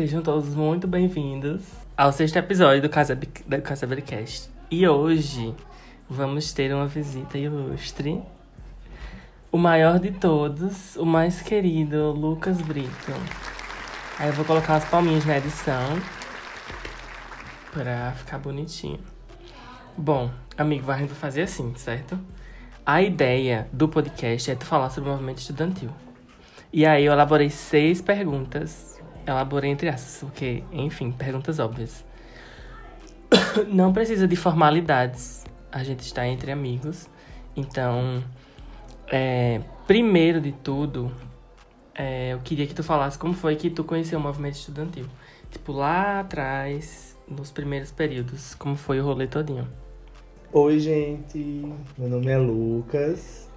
Sejam todos muito bem-vindos ao sexto episódio do Casa, do Casa Bricast. E hoje vamos ter uma visita ilustre. O maior de todos, o mais querido, Lucas Brito. Aí eu vou colocar umas palminhas na edição pra ficar bonitinho. Bom, amigo, vai fazer assim, certo? A ideia do podcast é tu falar sobre o movimento estudantil. E aí eu elaborei seis perguntas. Elaborei entre essas, porque, enfim, perguntas óbvias. Não precisa de formalidades. A gente está entre amigos. Então, é, primeiro de tudo, é, eu queria que tu falasse como foi que tu conheceu o movimento estudantil. Tipo, lá atrás, nos primeiros períodos, como foi o rolê todinho. Oi, gente. Meu nome é Lucas.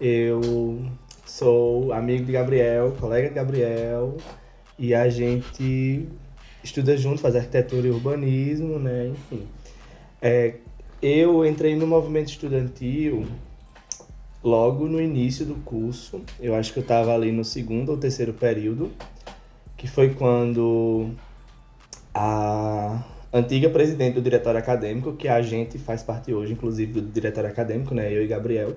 Eu sou amigo de Gabriel, colega de Gabriel. E a gente estuda junto, faz arquitetura e urbanismo, né? Enfim. É, eu entrei no movimento estudantil logo no início do curso. Eu acho que eu estava ali no segundo ou terceiro período, que foi quando a antiga presidente do diretório acadêmico, que a gente faz parte hoje, inclusive, do diretório acadêmico, né, eu e Gabriel,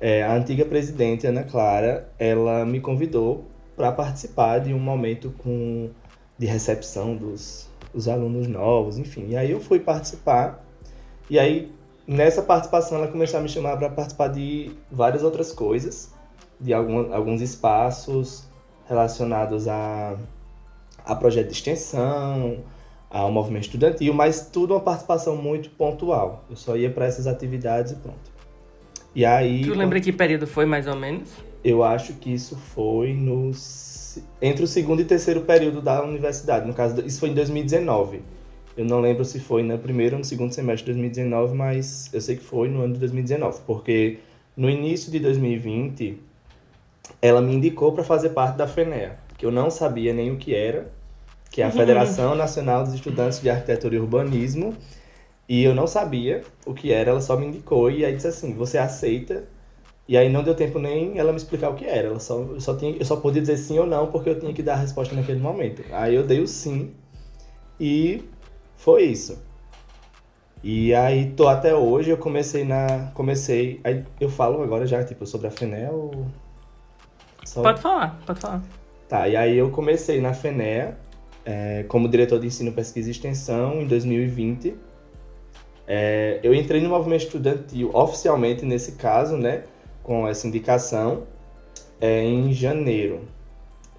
é, a antiga presidente, Ana Clara, ela me convidou para participar de um momento com, de recepção dos, dos alunos novos, enfim. E aí eu fui participar, e aí nessa participação ela começou a me chamar para participar de várias outras coisas, de algum, alguns espaços relacionados a, a projeto de extensão, ao movimento estudantil, mas tudo uma participação muito pontual. Eu só ia para essas atividades e pronto. E aí. Tu lembra que período foi mais ou menos? Eu acho que isso foi no entre o segundo e terceiro período da universidade. No caso, isso foi em 2019. Eu não lembro se foi no primeiro ou no segundo semestre de 2019, mas eu sei que foi no ano de 2019, porque no início de 2020 ela me indicou para fazer parte da FENEA, que eu não sabia nem o que era, que é a uhum. Federação Nacional dos Estudantes de Arquitetura e Urbanismo, e eu não sabia o que era, ela só me indicou e aí disse assim: "Você aceita?" E aí não deu tempo nem ela me explicar o que era. Ela só, eu, só tinha, eu só podia dizer sim ou não porque eu tinha que dar a resposta naquele momento. Aí eu dei o sim e foi isso. E aí tô até hoje, eu comecei na. Comecei. Aí eu falo agora já, tipo, sobre a FENEL. Só... Pode falar, pode falar. Tá, e aí eu comecei na FENEA é, como diretor de ensino, pesquisa e extensão em 2020. É, eu entrei no movimento estudantil oficialmente nesse caso, né, com essa indicação, é, em janeiro.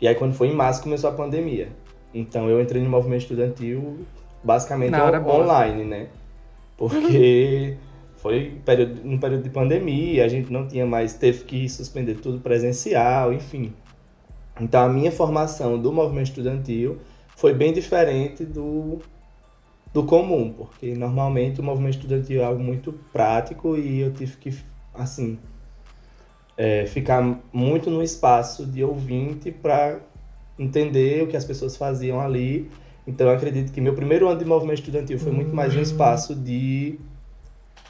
E aí quando foi em março começou a pandemia. Então eu entrei no movimento estudantil basicamente online, né? Porque foi período, um período de pandemia, a gente não tinha mais, teve que suspender tudo presencial, enfim. Então a minha formação do movimento estudantil foi bem diferente do, do comum, porque normalmente o movimento estudantil é algo muito prático e eu tive que, assim, é, ficar muito no espaço de ouvinte para entender o que as pessoas faziam ali. Então eu acredito que meu primeiro ano de movimento estudantil foi muito mais um uhum. espaço de,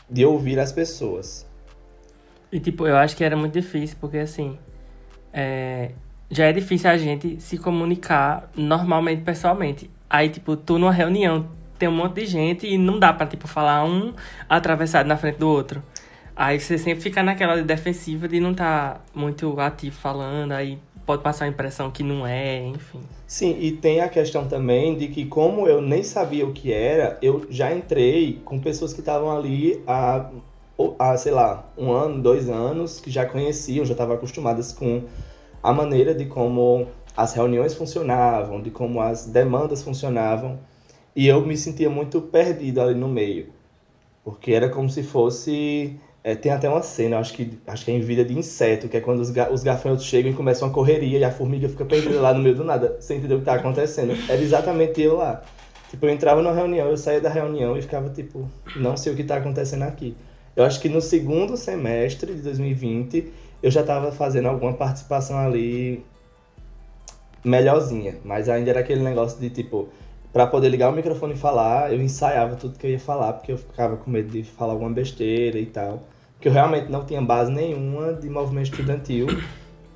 de ouvir as pessoas. E tipo, eu acho que era muito difícil, porque assim, é, já é difícil a gente se comunicar normalmente, pessoalmente. Aí, tipo, tu numa reunião tem um monte de gente e não dá pra, tipo, falar um atravessado na frente do outro. Aí você sempre fica naquela defensiva de não estar tá muito ativo falando, aí pode passar a impressão que não é, enfim. Sim, e tem a questão também de que como eu nem sabia o que era, eu já entrei com pessoas que estavam ali há, há, sei lá, um ano, dois anos, que já conheciam, já estavam acostumadas com a maneira de como as reuniões funcionavam, de como as demandas funcionavam, e eu me sentia muito perdido ali no meio, porque era como se fosse é, tem até uma cena, acho que, acho que é em Vida de Inseto, que é quando os, ga os gafanhotos chegam e começam a correria e a formiga fica perdida lá no meio do nada, sem entender o que tá acontecendo. Era exatamente eu lá. Tipo, eu entrava numa reunião, eu saía da reunião e ficava tipo, não sei o que tá acontecendo aqui. Eu acho que no segundo semestre de 2020 eu já estava fazendo alguma participação ali melhorzinha, mas ainda era aquele negócio de tipo, para poder ligar o microfone e falar, eu ensaiava tudo que eu ia falar, porque eu ficava com medo de falar alguma besteira e tal. Porque eu realmente não tinha base nenhuma de movimento estudantil,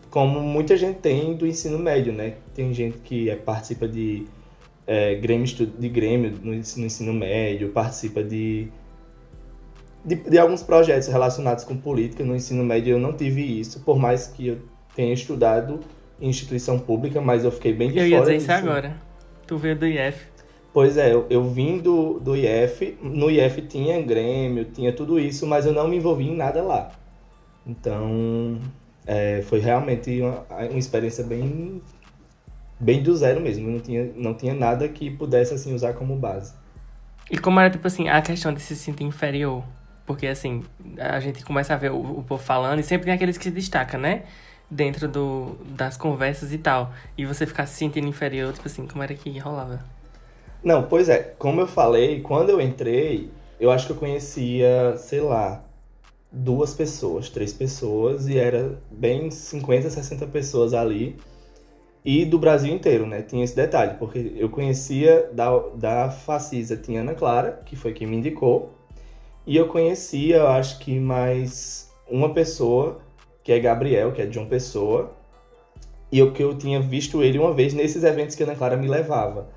como muita gente tem do ensino médio, né? Tem gente que é, participa de é, grêmio de grêmio no ensino, no ensino médio, participa de, de, de, alguns projetos relacionados com política no ensino médio. Eu não tive isso, por mais que eu tenha estudado em instituição pública, mas eu fiquei bem de eu fora ia dizer disso. isso agora. Tu veio do IF. Pois é, eu, eu vim do, do IF, no IF tinha Grêmio, tinha tudo isso, mas eu não me envolvi em nada lá. Então, é, foi realmente uma, uma experiência bem bem do zero mesmo, não tinha, não tinha nada que pudesse assim usar como base. E como era, tipo assim, a questão de se sentir inferior? Porque, assim, a gente começa a ver o, o povo falando e sempre tem aqueles que se destacam, né? Dentro do, das conversas e tal. E você ficar se sentindo inferior, tipo assim, como era que rolava? Não, pois é, como eu falei, quando eu entrei, eu acho que eu conhecia, sei lá, duas pessoas, três pessoas, e era bem 50, 60 pessoas ali e do Brasil inteiro, né? Tinha esse detalhe, porque eu conhecia da, da Facisa, tinha Ana Clara, que foi quem me indicou, e eu conhecia, eu acho que mais uma pessoa, que é Gabriel, que é de João Pessoa, e eu que eu tinha visto ele uma vez nesses eventos que a Ana Clara me levava.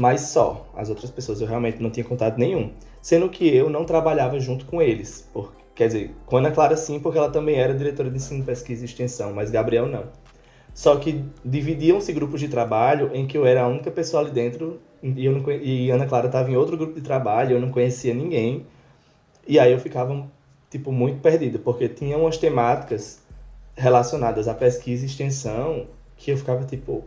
Mas só, as outras pessoas eu realmente não tinha contato nenhum. Sendo que eu não trabalhava junto com eles. Quer dizer, com Ana Clara sim, porque ela também era diretora de ensino, pesquisa e extensão, mas Gabriel não. Só que dividiam-se grupos de trabalho em que eu era a única pessoa ali dentro e, eu não, e Ana Clara estava em outro grupo de trabalho, eu não conhecia ninguém. E aí eu ficava, tipo, muito perdido, porque tinha umas temáticas relacionadas à pesquisa e extensão que eu ficava, tipo,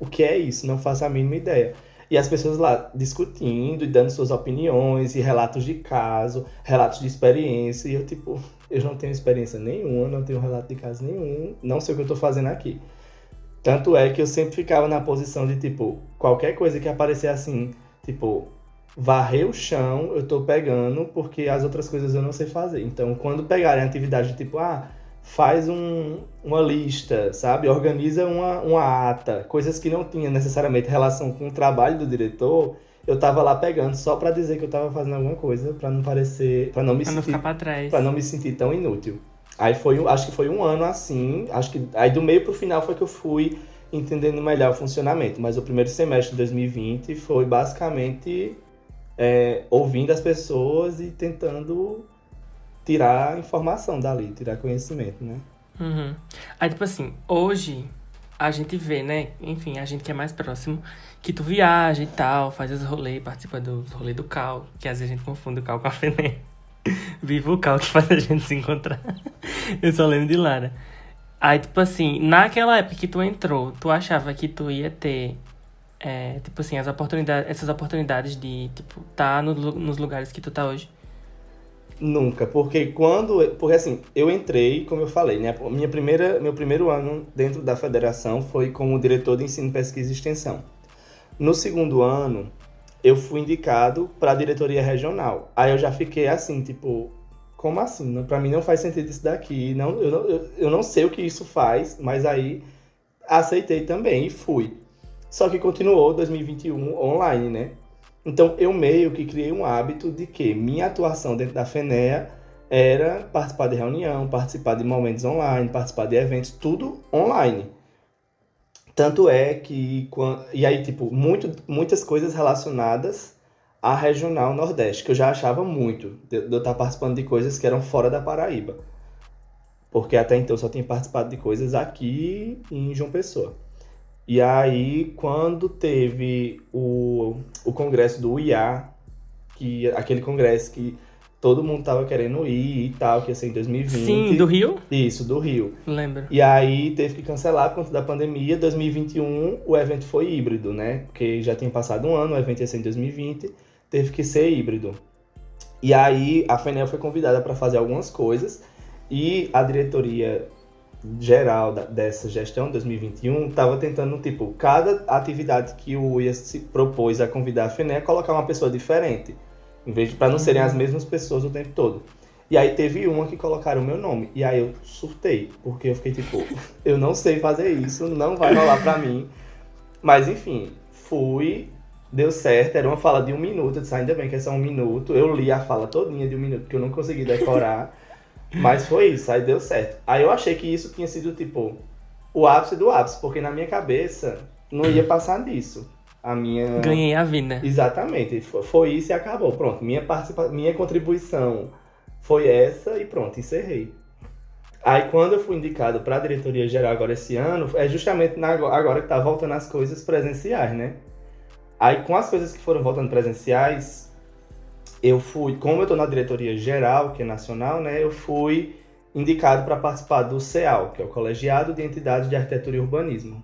o que é isso? Não faço a mínima ideia. E as pessoas lá discutindo e dando suas opiniões e relatos de caso, relatos de experiência. E eu, tipo, eu não tenho experiência nenhuma, não tenho relato de caso nenhum, não sei o que eu tô fazendo aqui. Tanto é que eu sempre ficava na posição de, tipo, qualquer coisa que aparecer assim, tipo, varrer o chão, eu tô pegando, porque as outras coisas eu não sei fazer. Então, quando pegarem atividade tipo, ah, faz um, uma lista, sabe? Organiza uma, uma ata, coisas que não tinha necessariamente relação com o trabalho do diretor, eu tava lá pegando só para dizer que eu tava fazendo alguma coisa, para não parecer, para não me pra sentir, para não me sentir tão inútil. Aí foi, acho que foi um ano assim, acho que aí do meio pro final foi que eu fui entendendo melhor o funcionamento, mas o primeiro semestre de 2020 foi basicamente é, ouvindo as pessoas e tentando tirar informação dali, tirar conhecimento, né? Uhum. Aí, tipo assim, hoje a gente vê, né? Enfim, a gente que é mais próximo, que tu viaja e tal, faz os rolês, participa dos rolês do Cal, que às vezes a gente confunde o Cal com a Fené. Viva o Cal que faz a gente se encontrar. Eu só lembro de Lara. Aí, tipo assim, naquela época que tu entrou, tu achava que tu ia ter, é, tipo assim, as oportunidades, essas oportunidades de, tipo, tá no, nos lugares que tu tá hoje? Nunca, porque quando. Porque assim, eu entrei, como eu falei, né? Minha primeira, meu primeiro ano dentro da federação foi como diretor de ensino, pesquisa e extensão. No segundo ano, eu fui indicado para a diretoria regional. Aí eu já fiquei assim, tipo, como assim? Para mim não faz sentido isso daqui. Não, eu, não, eu, eu não sei o que isso faz, mas aí aceitei também e fui. Só que continuou 2021 online, né? Então eu meio que criei um hábito de que minha atuação dentro da FENEA era participar de reunião, participar de momentos online, participar de eventos, tudo online. Tanto é que. E aí, tipo, muito, muitas coisas relacionadas à regional Nordeste, que eu já achava muito, de, de eu estar participando de coisas que eram fora da Paraíba. Porque até então eu só tinha participado de coisas aqui em João Pessoa. E aí, quando teve o, o congresso do IA, que, aquele congresso que todo mundo tava querendo ir e tal, que ia ser em 2020. Sim, do Rio? Isso, do Rio. Lembro. E aí teve que cancelar por conta da pandemia. 2021 o evento foi híbrido, né? Porque já tinha passado um ano, o evento ia ser em 2020, teve que ser híbrido. E aí a FENEL foi convidada para fazer algumas coisas e a diretoria geral da, dessa gestão 2021 estava tentando, tipo, cada atividade que o IA se propôs a convidar a FENE colocar uma pessoa diferente, em vez de para não serem as mesmas pessoas o tempo todo. E aí teve uma que colocaram o meu nome. E aí eu surtei, porque eu fiquei tipo, eu não sei fazer isso, não vai rolar pra mim. Mas enfim, fui, deu certo, era uma fala de um minuto, eu disse, ainda bem que é só um minuto. Eu li a fala todinha de um minuto, porque eu não consegui decorar. Mas foi isso, aí deu certo. Aí eu achei que isso tinha sido, tipo, o ápice do ápice, porque na minha cabeça não ia passar disso. a minha. Ganhei a vida. Exatamente. Fo- Foi isso e acabou. Pronto. Minha, participa... minha contribuição foi essa e pronto, encerrei. Aí quando eu fui indicado para a diretoria geral agora esse ano, é justamente na- agora que tá voltando as coisas presenciais, né? Aí com as coisas que foram voltando presenciais, eu fui, como eu tô na diretoria geral, que é nacional, né? Eu fui indicado para participar do CEAL, que é o Colegiado de Entidades de Arquitetura e Urbanismo.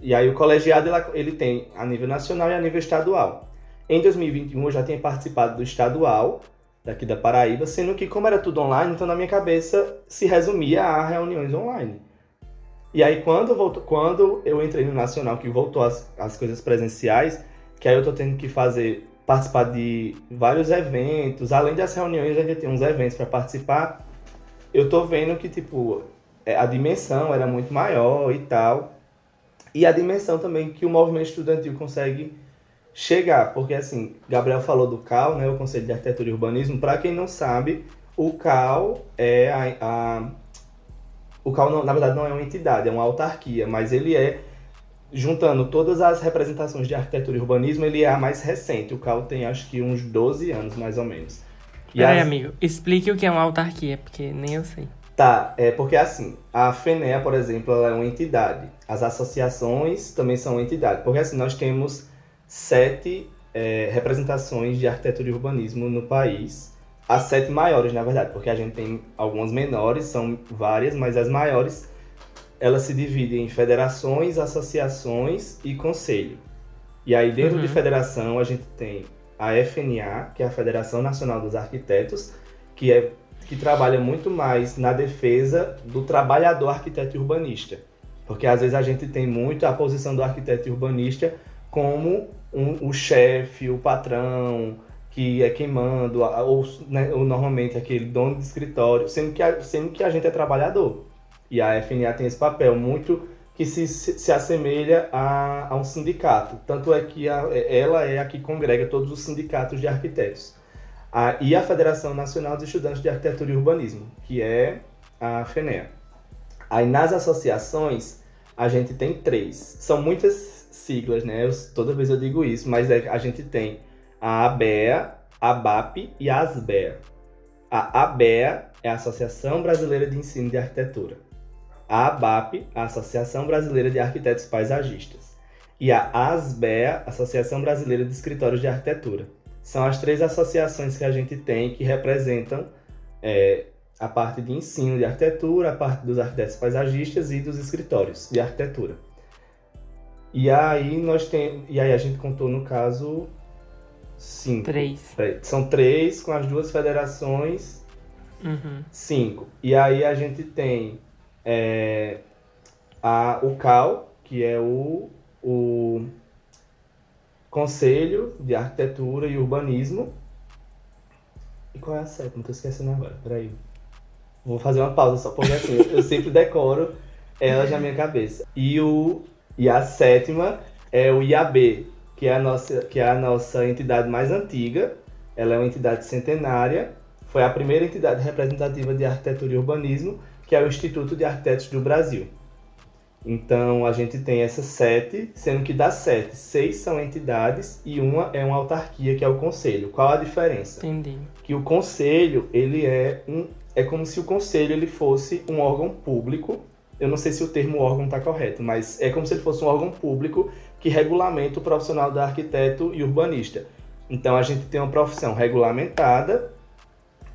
E aí o colegiado ele, tem a nível nacional e a nível estadual. Em 2021 eu já tinha participado do estadual daqui da Paraíba, sendo que como era tudo online, então na minha cabeça se resumia a reuniões online. E aí quando, voltou, quando eu entrei no nacional, que voltou as, as coisas presenciais, que aí eu tô tendo que fazer participar de vários eventos, além das reuniões, a gente tem uns eventos para participar. Eu tô vendo que tipo é, a dimensão era muito maior e tal. E a dimensão também que o movimento estudantil consegue chegar, porque assim, Gabriel falou do CAL, né, o Conselho de Arquitetura e Urbanismo. Para quem não sabe, o CAL é a, a o CAL não- na verdade não é uma entidade, é uma autarquia, mas ele é juntando todas as representações de arquitetura e urbanismo, ele é a mais recente. O CAL tem acho que uns 12 anos mais ou menos. E Peraí, as- amigo, explique o que é uma autarquia, porque nem eu sei. Tá, é porque assim, a FENEA, por exemplo, ela é uma entidade. As associações também são uma entidade. Porque assim, nós temos sete é, representações de arquitetura e urbanismo no país. As sete maiores, na verdade, porque a gente tem algumas menores, são várias, mas as maiores, elas se dividem em federações, associações e conselho. E aí, dentro Uhum. de federação, a gente tem a FNA, que é a Federação Nacional dos Arquitetos, que é que trabalha muito mais na defesa do trabalhador arquiteto e urbanista. Porque às vezes a gente tem muito a posição do arquiteto e urbanista como um- o chefe, o patrão, que é quem manda, ou, né, ou normalmente aquele dono de escritório, sendo que, a, sendo que a gente é trabalhador. E a FNA tem esse papel muito que se, se, se assemelha a, a um sindicato. Tanto é que a- ela é a que congrega todos os sindicatos de arquitetos. A, e a Federação Nacional dos Estudantes de Arquitetura e Urbanismo, que é a FENEA. Aí nas associações, a gente tem três. São muitas siglas, né? Eu- toda vez eu digo isso, mas é- a gente tem a ABEA, a BAP e a ASBEA. A ABEA é a Associação Brasileira de Ensino de Arquitetura. A ABAP, a Associação Brasileira de Arquitetos Paisagistas. E a ASBEA, Associação Brasileira de Escritórios de Arquitetura. São as três associações que a gente tem que representam é, a parte de ensino de arquitetura, a parte dos arquitetos paisagistas e dos escritórios de arquitetura. E aí nós tem, e aí a gente contou no caso cinco. Três. São três com as duas federações, Uhum. cinco. E aí a gente tem é, a, o CAL, que é o, o Conselho de Arquitetura e Urbanismo. E qual é a sétima? Tô esquecendo agora, peraí. Vou fazer uma pausa só, porque assim, eu sempre decoro elas na minha cabeça. E, o, e a sétima é o IAB, que é, a nossa, que é a nossa entidade mais antiga. Ela é uma entidade centenária. Foi a primeira entidade representativa de arquitetura e urbanismo, que é o Instituto de Arquitetos do Brasil. Então a gente tem essas sete, sendo que das sete, seis são entidades e uma é uma autarquia, que é o conselho. Qual a diferença? Entendi. que o conselho ele é um é como se o conselho ele fosse um órgão público eu não sei se o termo órgão está correto mas é como se ele fosse um órgão público que regulamenta o profissional da arquiteto e urbanista então a gente tem uma profissão regulamentada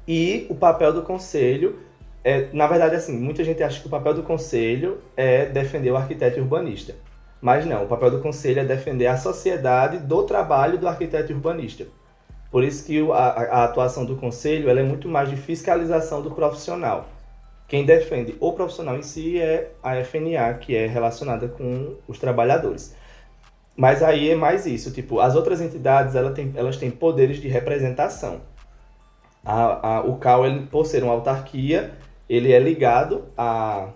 e o papel do conselho é na verdade assim muita gente acha que o papel do conselho é defender o arquiteto urbanista mas não o papel do conselho é defender a sociedade do trabalho do arquiteto urbanista por isso que a, a atuação do conselho é muito mais de fiscalização do profissional. Quem defende o profissional em si é a FNA, que é relacionada com os trabalhadores. Mas aí é mais isso, tipo, as outras entidades ela tem, elas têm poderes de representação. A, a, o CAL, ele, por ser uma autarquia, ele é ligado a,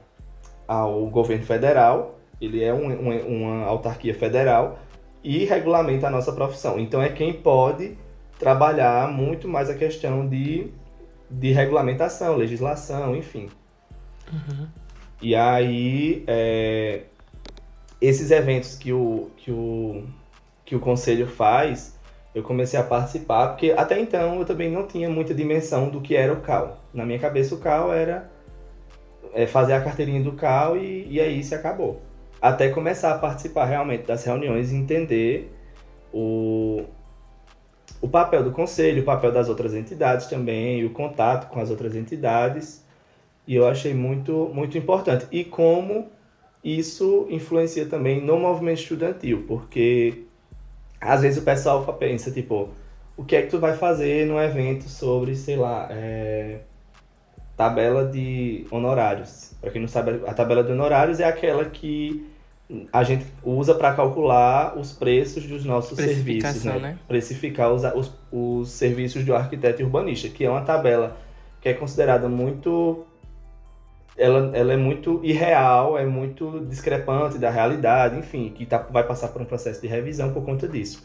ao governo federal, ele é um, um, uma autarquia federal e regulamenta a nossa profissão. Então é quem pode trabalhar muito mais a questão de, de regulamentação, legislação, enfim. E aí, é, esses eventos que o, que o que o conselho faz, eu comecei a participar, porque até então eu também não tinha muita dimensão do que era o CAL. Na minha cabeça, o CAL era é, fazer a carteirinha do CAL e, e aí se acabou. Até começar a participar realmente das reuniões e entender o, o papel do conselho, o papel das outras entidades também, o contato com as outras entidades. E eu achei muito, muito importante. E como isso influencia também no movimento estudantil, porque às vezes o pessoal pensa, tipo, o que é que tu vai fazer num evento sobre, sei lá, é, tabela de honorários. Para quem não sabe, a tabela de honorários é aquela que a gente usa para calcular os preços dos nossos serviços, né? né? Precificar os, os, os serviços do arquiteto urbanista, que é uma tabela que é considerada muito ela, ela é muito irreal, é muito discrepante da realidade, enfim, que tá, vai passar por um processo de revisão por conta disso.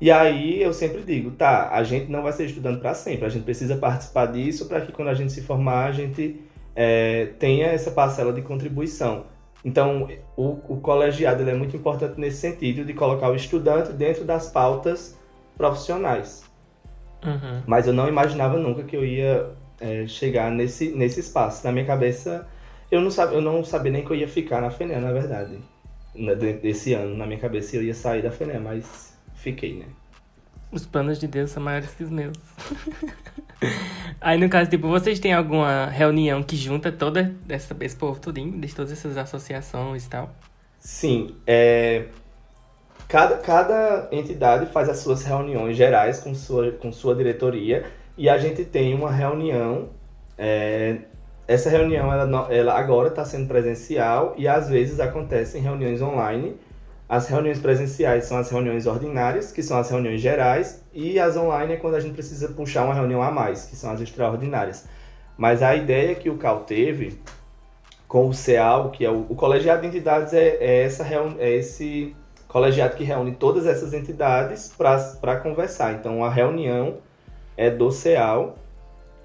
E aí eu sempre digo, tá, a gente não vai ser estudando para sempre, a gente precisa participar disso para que quando a gente se formar a gente é, tenha essa parcela de contribuição. Então, o, o colegiado é muito importante nesse sentido de colocar o estudante dentro das pautas profissionais. Uhum. Mas eu não imaginava nunca que eu ia é, chegar nesse, nesse espaço. Na minha cabeça, eu não, sabe, eu não sabia nem que eu ia ficar na FENE, na verdade. Desse ano, na minha cabeça, eu ia sair da FENE, mas fiquei, né? Os planos de Deus são maiores que os meus. Aí, no caso, tipo, vocês têm alguma reunião que junta toda essa, esse povo tudinho, de todas essas associações e tal? Sim. É... Cada, cada entidade faz as suas reuniões gerais com sua, com sua diretoria e a gente tem uma reunião. É, essa reunião ela, ela agora está sendo presencial e às vezes acontecem reuniões online. As reuniões presenciais são as reuniões ordinárias, que são as reuniões gerais, e as online é quando a gente precisa puxar uma reunião a mais, que são as extraordinárias. Mas a ideia que o CAL teve com o CEAL, que é o, o colegiado de entidades, é, é, essa, é esse colegiado que reúne todas essas entidades para conversar. Então, a reunião é do CEAL.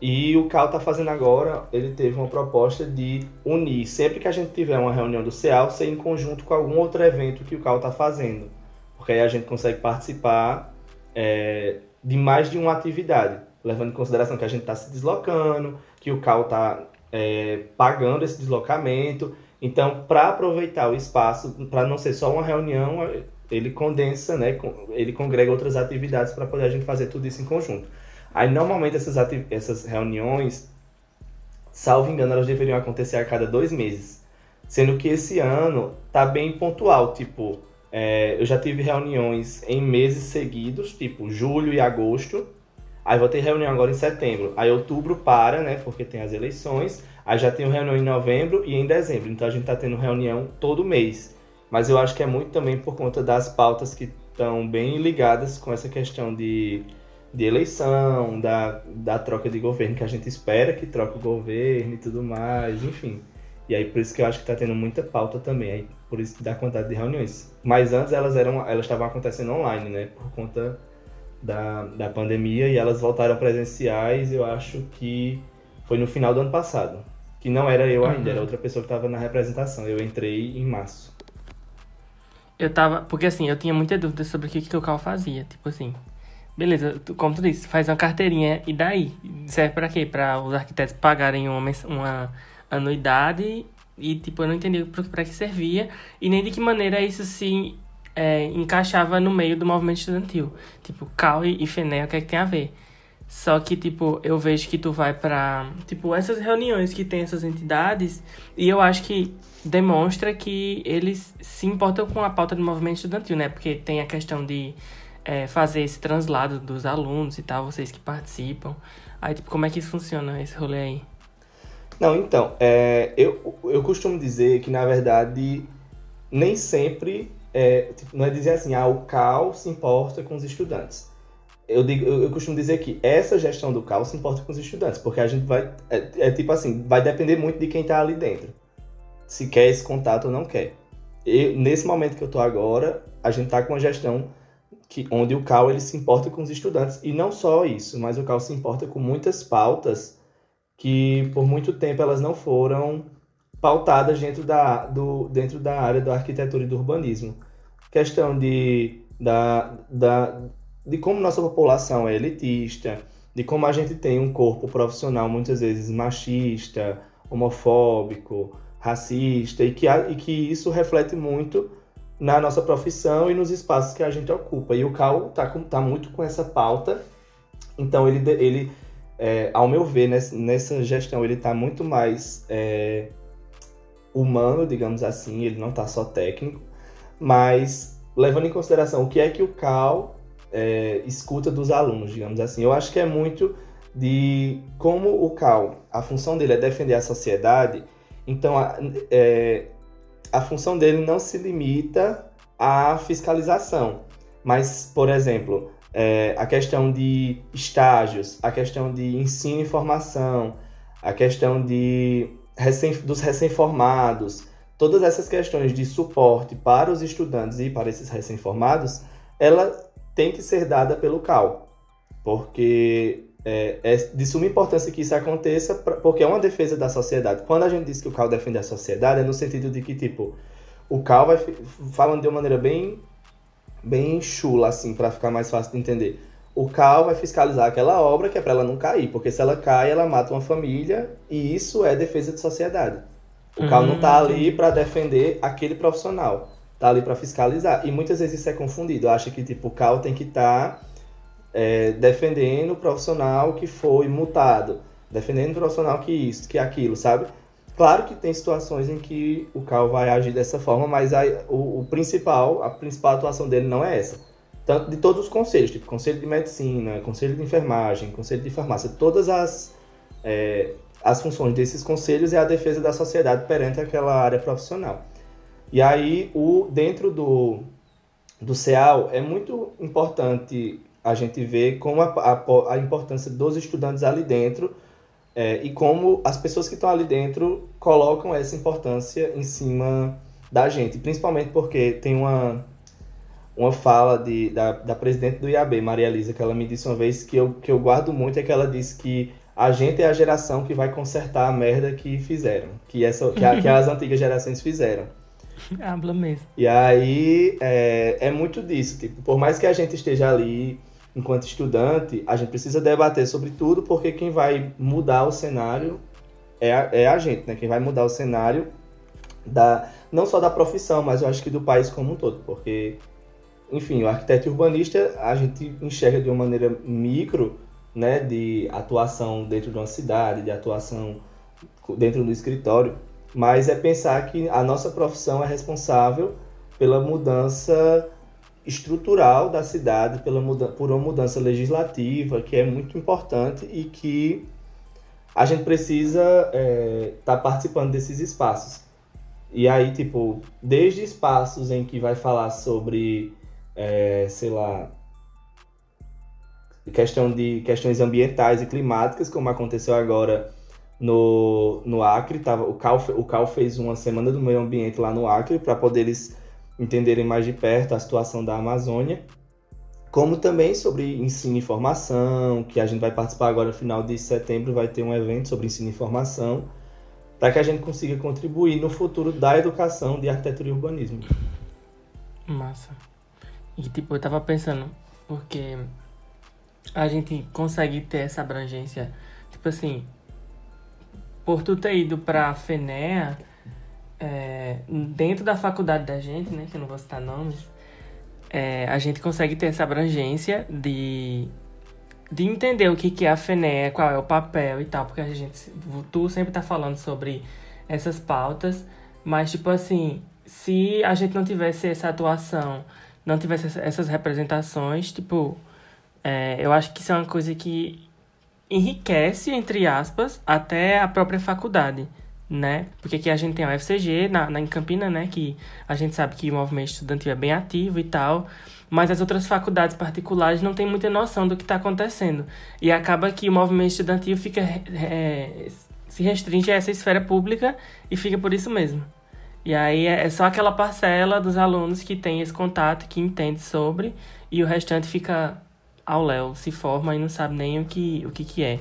E o CAL está fazendo agora, ele teve uma proposta de unir, sempre que a gente tiver uma reunião do CEAL, ser em conjunto com algum outro evento que o CAL está fazendo. Porque aí a gente consegue participar é, de mais de uma atividade, levando em consideração que a gente está se deslocando, que o CAL está é, pagando esse deslocamento. Então, para aproveitar o espaço, para não ser só uma reunião, ele condensa, né, ele congrega outras atividades para poder a gente fazer tudo isso em conjunto. Aí, normalmente, essas, essas reuniões, salvo engano, elas deveriam acontecer a cada dois meses. Sendo que esse ano tá bem pontual, tipo, é, eu já tive reuniões em meses seguidos, tipo julho e agosto. Aí vou ter reunião agora em setembro. Aí outubro para, né? Porque tem as eleições. Aí já tenho reunião em novembro e em dezembro. Então a gente tá tendo reunião todo mês. Mas eu acho que é muito também por conta das pautas que estão bem ligadas com essa questão de de eleição, da, da troca de governo, que a gente espera que troque o governo e tudo mais, enfim. E aí por isso que eu acho que está tendo muita pauta também, aí por isso da quantidade de reuniões. Mas antes elas eram, elas estavam acontecendo online, né, por conta da, da pandemia e elas voltaram presenciais, eu acho que foi no final do ano passado. Que não era eu ainda, uhum. era outra pessoa que estava na representação. Eu entrei em março. Eu tava. Porque assim, eu tinha muita dúvida sobre o que, que o Cal fazia. Tipo assim, Beleza, como tu disse, faz uma carteirinha e daí? Serve para quê? Para os arquitetos pagarem uma, uma anuidade e, tipo, eu não entendi para que servia e nem de que maneira isso se é, encaixava no meio do movimento estudantil. Tipo, Cal e FENE, o que é que tem a ver? Só que, tipo, eu vejo que tu vai para tipo, essas reuniões que tem essas entidades e eu acho que demonstra que eles se importam com a pauta do movimento estudantil, né? Porque tem a questão de é, fazer esse translado dos alunos e tal, vocês que participam. Aí, tipo, como é que isso funciona, esse rolê aí? Não, então, é, eu, eu costumo dizer que, na verdade, nem sempre, é, tipo, não é dizer assim, ah, o CAL se importa com os estudantes. Eu, digo, eu, eu costumo dizer que essa gestão do CAL se importa com os estudantes, porque a gente vai, é, é tipo assim, vai depender muito de quem está ali dentro. Se quer esse contato ou não quer. E, nesse momento que eu estou agora, a gente está com uma gestão que, onde o CAL ele se importa com os estudantes. E não só isso, mas o CAL se importa com muitas pautas que por muito tempo elas não foram pautadas dentro da, do, dentro da área da arquitetura e do urbanismo. Questão de da, da, de como nossa população é elitista, de como a gente tem um corpo profissional muitas vezes machista, homofóbico, racista, e que, e que isso reflete muito na nossa profissão e nos espaços que a gente ocupa. E o Cal tá, tá muito com essa pauta, então ele, ele é, ao meu ver, nessa, gestão, ele está muito mais é, humano, digamos assim, ele não está só técnico, mas levando em consideração o que é que o Cal é, escuta dos alunos, digamos assim. Eu acho que é muito de como o Cal, a função dele é defender a sociedade, então é, a função dele não se limita à fiscalização, mas, por exemplo, é, a questão de estágios, a questão de ensino e formação, a questão de recém, dos recém-formados, todas essas questões de suporte para os estudantes e para esses recém-formados, ela tem que ser dada pelo CAL, porque é, é, de suma importância que isso aconteça, pra, porque é uma defesa da sociedade. Quando a gente diz que o CAL defende a sociedade, é no sentido de que, tipo, o CAL vai falando de uma maneira bem bem chula, assim, para ficar mais fácil de entender. O CAL vai fiscalizar aquela obra que é para ela não cair, porque se ela cai, ela mata uma família e isso é defesa de sociedade. O CAL não hum, ali para defender aquele profissional, está ali para fiscalizar. E muitas vezes isso é confundido. Acha que tipo o CAL tem que estar tá, é, defendendo o profissional que foi multado, defendendo o profissional que isso, que aquilo, sabe? Claro que tem situações em que o Cal vai agir dessa forma, mas a, o, o, principal, a principal atuação dele não é essa. Tanto de todos os conselhos, tipo conselho de medicina, conselho de enfermagem, conselho de farmácia, todas as, é, as funções desses conselhos é a defesa da sociedade perante aquela área profissional. E aí, o, dentro do, do CEAL, é muito importante a gente ver como a, a, a importância dos estudantes ali dentro é, e como as pessoas que estão ali dentro colocam essa importância em cima da gente, principalmente porque tem uma, uma fala de, da, da presidente do IAB, Maria Elisa, que ela me disse uma vez que eu, que eu guardo muito, é que ela disse que a gente é a geração que vai consertar a merda que fizeram, que, essa, que, a, que as antigas gerações fizeram. Habla mesmo. E aí é, é muito disso, tipo, por mais que a gente esteja ali enquanto estudante, a gente precisa debater sobre tudo, porque quem vai mudar o cenário é a, é a gente, né? Quem vai mudar o cenário da, não só da profissão, mas eu acho que do país como um todo, porque, enfim, o arquiteto urbanista a gente enxerga de uma maneira micro, né, de atuação dentro de uma cidade, de atuação dentro do escritório, mas é pensar que a nossa profissão é responsável pela mudança estrutural da cidade pela muda por uma mudança legislativa que é muito importante e que a gente precisa estar é, tá participando desses espaços. E aí, tipo, desde espaços em que vai falar sobre, é, sei lá, questão de questões ambientais e climáticas, como aconteceu agora no, no Acre, tava, o, Cal, o Cal fez uma semana do meio ambiente lá no Acre para poder eles entenderem mais de perto a situação da Amazônia, como também sobre ensino e formação, que a gente vai participar agora no final de setembro, vai ter um evento sobre ensino e formação, para que a gente consiga contribuir no futuro da educação de arquitetura e urbanismo. Massa. E tipo, eu tava pensando, porque a gente consegue ter essa abrangência, tipo assim, por tu ter ido pra FENEA, é, dentro da faculdade da gente, né, que eu não vou citar nomes, é, a gente consegue ter essa abrangência de, de entender o que, que é a FENEA, qual é o papel e tal, porque a gente, tu sempre tá falando sobre essas pautas, mas tipo assim, se a gente não tivesse essa atuação, não tivesse essas representações, tipo, é, eu acho que isso é uma coisa que enriquece, entre aspas, até a própria faculdade né? Porque aqui a gente tem a UFCG na, na, em Campina, né? Que a gente sabe que o movimento estudantil é bem ativo e tal. Mas as outras faculdades particulares não têm muita noção do que está acontecendo. E acaba que o movimento estudantil fica é, se restringe a essa esfera pública e fica por isso mesmo. E aí é, é só aquela parcela dos alunos que tem esse contato, que entende sobre, e o restante fica ao léu, se forma e não sabe nem o que, o que, que é.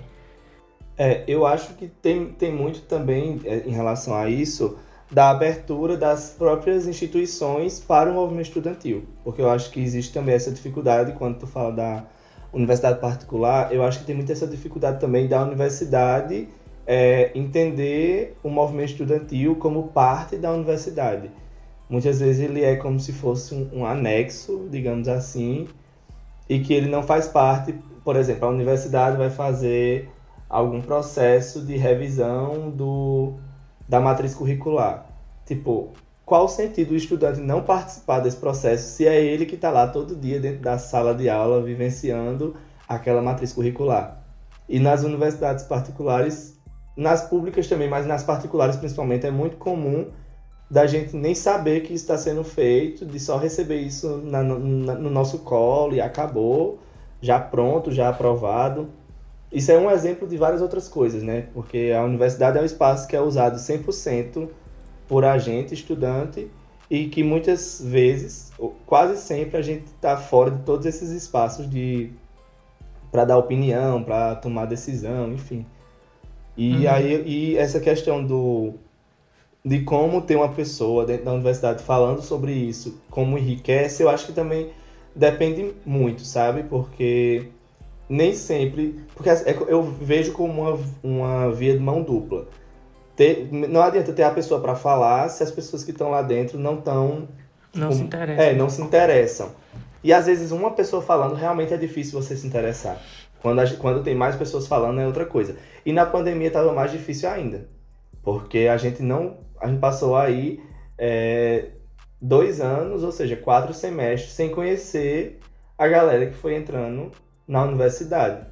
É, eu acho que tem, tem muito também é, em relação a isso da abertura das próprias instituições para o movimento estudantil. Porque eu acho que existe também essa dificuldade quando tu fala da universidade particular, eu acho que tem muita essa dificuldade também da universidade é, entender o movimento estudantil como parte da universidade. Muitas vezes ele é como se fosse um, um anexo, digamos assim, e que ele não faz parte, por exemplo, a universidade vai fazer algum processo de revisão do, da matriz curricular. Tipo, qual o sentido do estudante não participar desse processo se é ele que está lá todo dia dentro da sala de aula vivenciando aquela matriz curricular? E nas universidades particulares, nas públicas também, mas nas particulares principalmente, é muito comum da gente nem saber que está sendo feito, de só receber isso na, na, no nosso colo e acabou, já pronto, já aprovado. Isso é um exemplo de várias outras coisas, né? Porque a universidade é um espaço que é usado 100% por agente, estudante, e que muitas vezes, quase sempre, a gente está fora de todos esses espaços de para dar opinião, para tomar decisão, enfim. E uhum. aí e essa questão do de como ter uma pessoa dentro da universidade falando sobre isso, como enriquece, eu acho que também depende muito, sabe? Porque nem sempre. Porque é eu vejo como uma, uma via de mão dupla. Ter, não adianta ter a pessoa para falar se as pessoas que estão lá dentro não estão. Não se interessam. É, não se interessam. E às vezes uma pessoa falando realmente é difícil você se interessar. Quando, a, quando tem mais pessoas falando é outra coisa. E na pandemia estava mais difícil ainda. Porque a gente não a gente passou aí é, dois anos, ou seja, quatro semestres, sem conhecer a galera que foi entrando na universidade.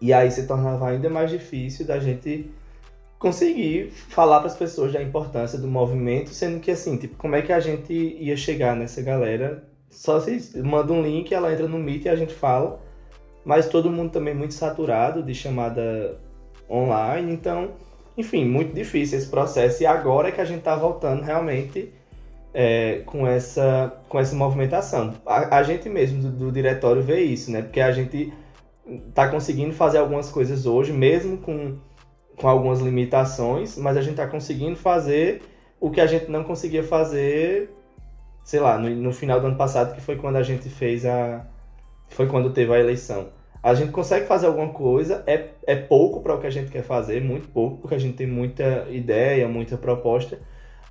E aí se tornava ainda mais difícil da gente conseguir falar para as pessoas da importância do movimento, sendo que assim, tipo, como é que a gente ia chegar nessa galera? Só se manda um link, ela entra no Meet e a gente fala, mas todo mundo também muito saturado de chamada online, então enfim, muito difícil esse processo. E agora é que a gente está voltando realmente é, com, essa, com essa movimentação. A, a gente mesmo do, do, diretório vê isso, né? Porque a gente está conseguindo fazer algumas coisas hoje, mesmo com, com algumas limitações, mas a gente está conseguindo fazer o que a gente não conseguia fazer, sei lá, no, no final do ano passado, que foi quando a gente fez a. Foi quando teve a eleição. A gente consegue fazer alguma coisa, é, é pouco para o que a gente quer fazer, muito pouco, porque a gente tem muita ideia, muita proposta,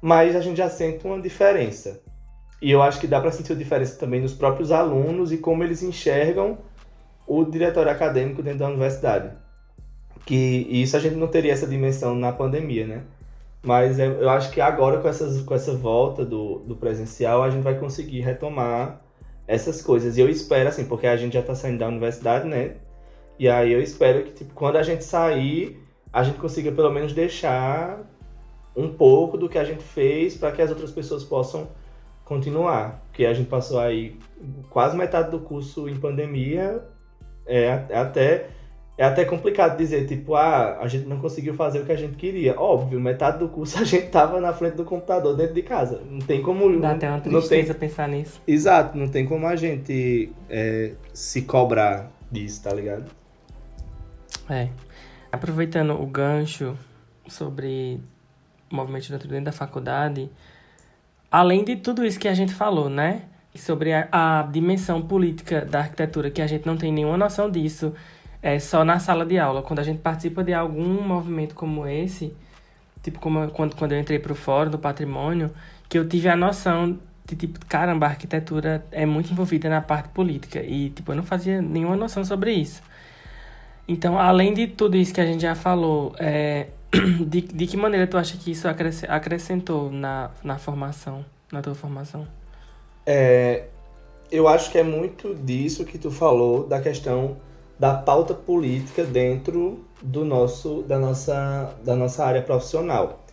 mas a gente já sente uma diferença. E eu acho que dá para sentir a diferença também nos próprios alunos e como eles enxergam o diretório acadêmico dentro da universidade. Que isso a gente não teria essa dimensão na pandemia, né? Mas eu acho que agora, com, essas, com essa volta do, do presencial, a gente vai conseguir retomar essas coisas. E eu espero, assim, porque a gente já tá saindo da universidade, né? E aí eu espero que, tipo, quando a gente sair, a gente consiga pelo menos deixar um pouco do que a gente fez para que as outras pessoas possam continuar. Porque a gente passou aí quase metade do curso em pandemia, é até é até complicado dizer, tipo, ah, a gente não conseguiu fazer o que a gente queria. Óbvio, metade do curso a gente tava na frente do computador dentro de casa. Não tem como. Dá até uma tristeza tem... pensar nisso. Exato, não tem como a gente é, se cobrar disso, tá ligado? É. Aproveitando o gancho sobre movimento dentro da faculdade, além de tudo isso que a gente falou, né? Sobre a, a dimensão política da arquitetura, que a gente não tem nenhuma noção disso é só na sala de aula. Quando a gente participa de algum movimento como esse, tipo como quando, quando eu entrei para o Fórum do Patrimônio, que eu tive a noção de tipo, caramba, a arquitetura é muito envolvida na parte política e tipo, eu não fazia nenhuma noção sobre isso. Então, além de tudo isso que a gente já falou, é, de, de que maneira tu acha que isso acrescentou na, na formação, na tua formação? É, eu acho que é muito disso que tu falou, da questão da pauta política dentro do nosso, da, nossa, da nossa área profissional.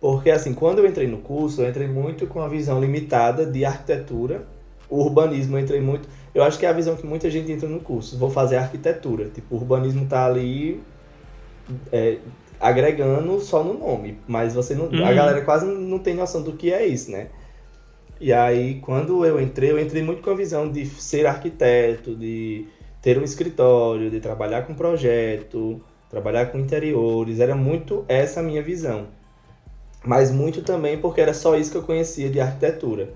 Porque, assim, quando eu entrei no curso, eu entrei muito com a visão limitada de arquitetura, o urbanismo eu entrei muito... Eu acho que é a visão que muita gente entra no curso. Vou fazer arquitetura. Tipo, o urbanismo tá ali é, agregando só no nome. Mas você não... Uhum. A galera quase não tem noção do que é isso, né? E aí, quando eu entrei, eu entrei muito com a visão de ser arquiteto, de ter um escritório, de trabalhar com projeto, trabalhar com interiores, era muito essa a minha visão. mas muito também porque era só isso que eu conhecia de arquitetura.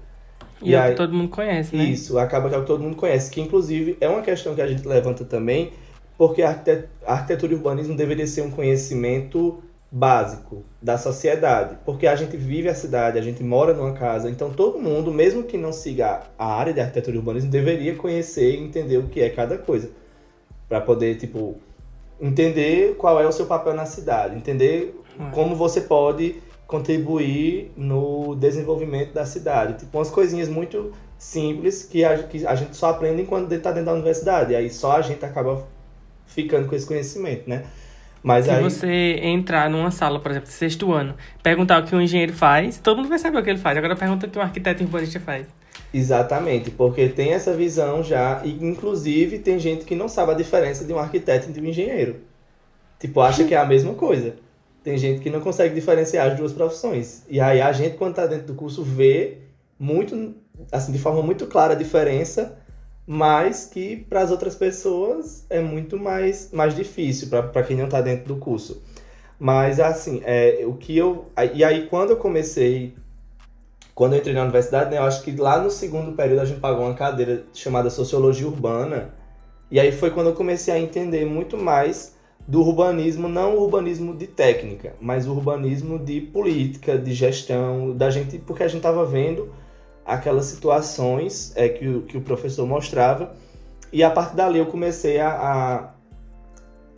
E, e é o que todo mundo conhece, né? Isso, acaba que é o que todo mundo conhece, que inclusive é uma questão que a gente levanta também, porque a arquitetura e urbanismo deveria ser um conhecimento básico da sociedade, porque a gente vive a cidade, a gente mora numa casa, então todo mundo, mesmo que não siga a área de arquitetura e urbanismo, deveria conhecer e entender o que é cada coisa, para poder tipo entender qual é o seu papel na cidade, entender como você pode contribuir no desenvolvimento da cidade, tipo umas coisinhas muito simples que a, que a gente só aprende quando está dentro da universidade, e aí só a gente acaba ficando com esse conhecimento, né? Mas Se aí... você entrar numa sala, por exemplo, de sexto ano, perguntar o que um engenheiro faz, todo mundo vai saber o que ele faz. Agora pergunta o que um arquiteto urbanista faz. Exatamente, porque tem essa visão já, e inclusive tem gente que não sabe a diferença de um arquiteto e de um engenheiro. Tipo, acha que é a mesma coisa. Tem gente que não consegue diferenciar as duas profissões. E aí a gente, quando está dentro do curso, vê muito, assim, de forma muito clara a diferença mas que para as outras pessoas é muito mais, mais difícil, para quem não está dentro do curso. Mas, assim, é, o que eu. E aí, quando eu comecei. Quando eu entrei na universidade, né, eu acho que lá no segundo período a gente pagou uma cadeira chamada Sociologia Urbana. E aí foi quando eu comecei a entender muito mais do urbanismo, não o urbanismo de técnica, mas o urbanismo de política, de gestão, da gente, porque a gente estava vendo aquelas situações é, que, o, que o professor mostrava. E a partir dali eu comecei a,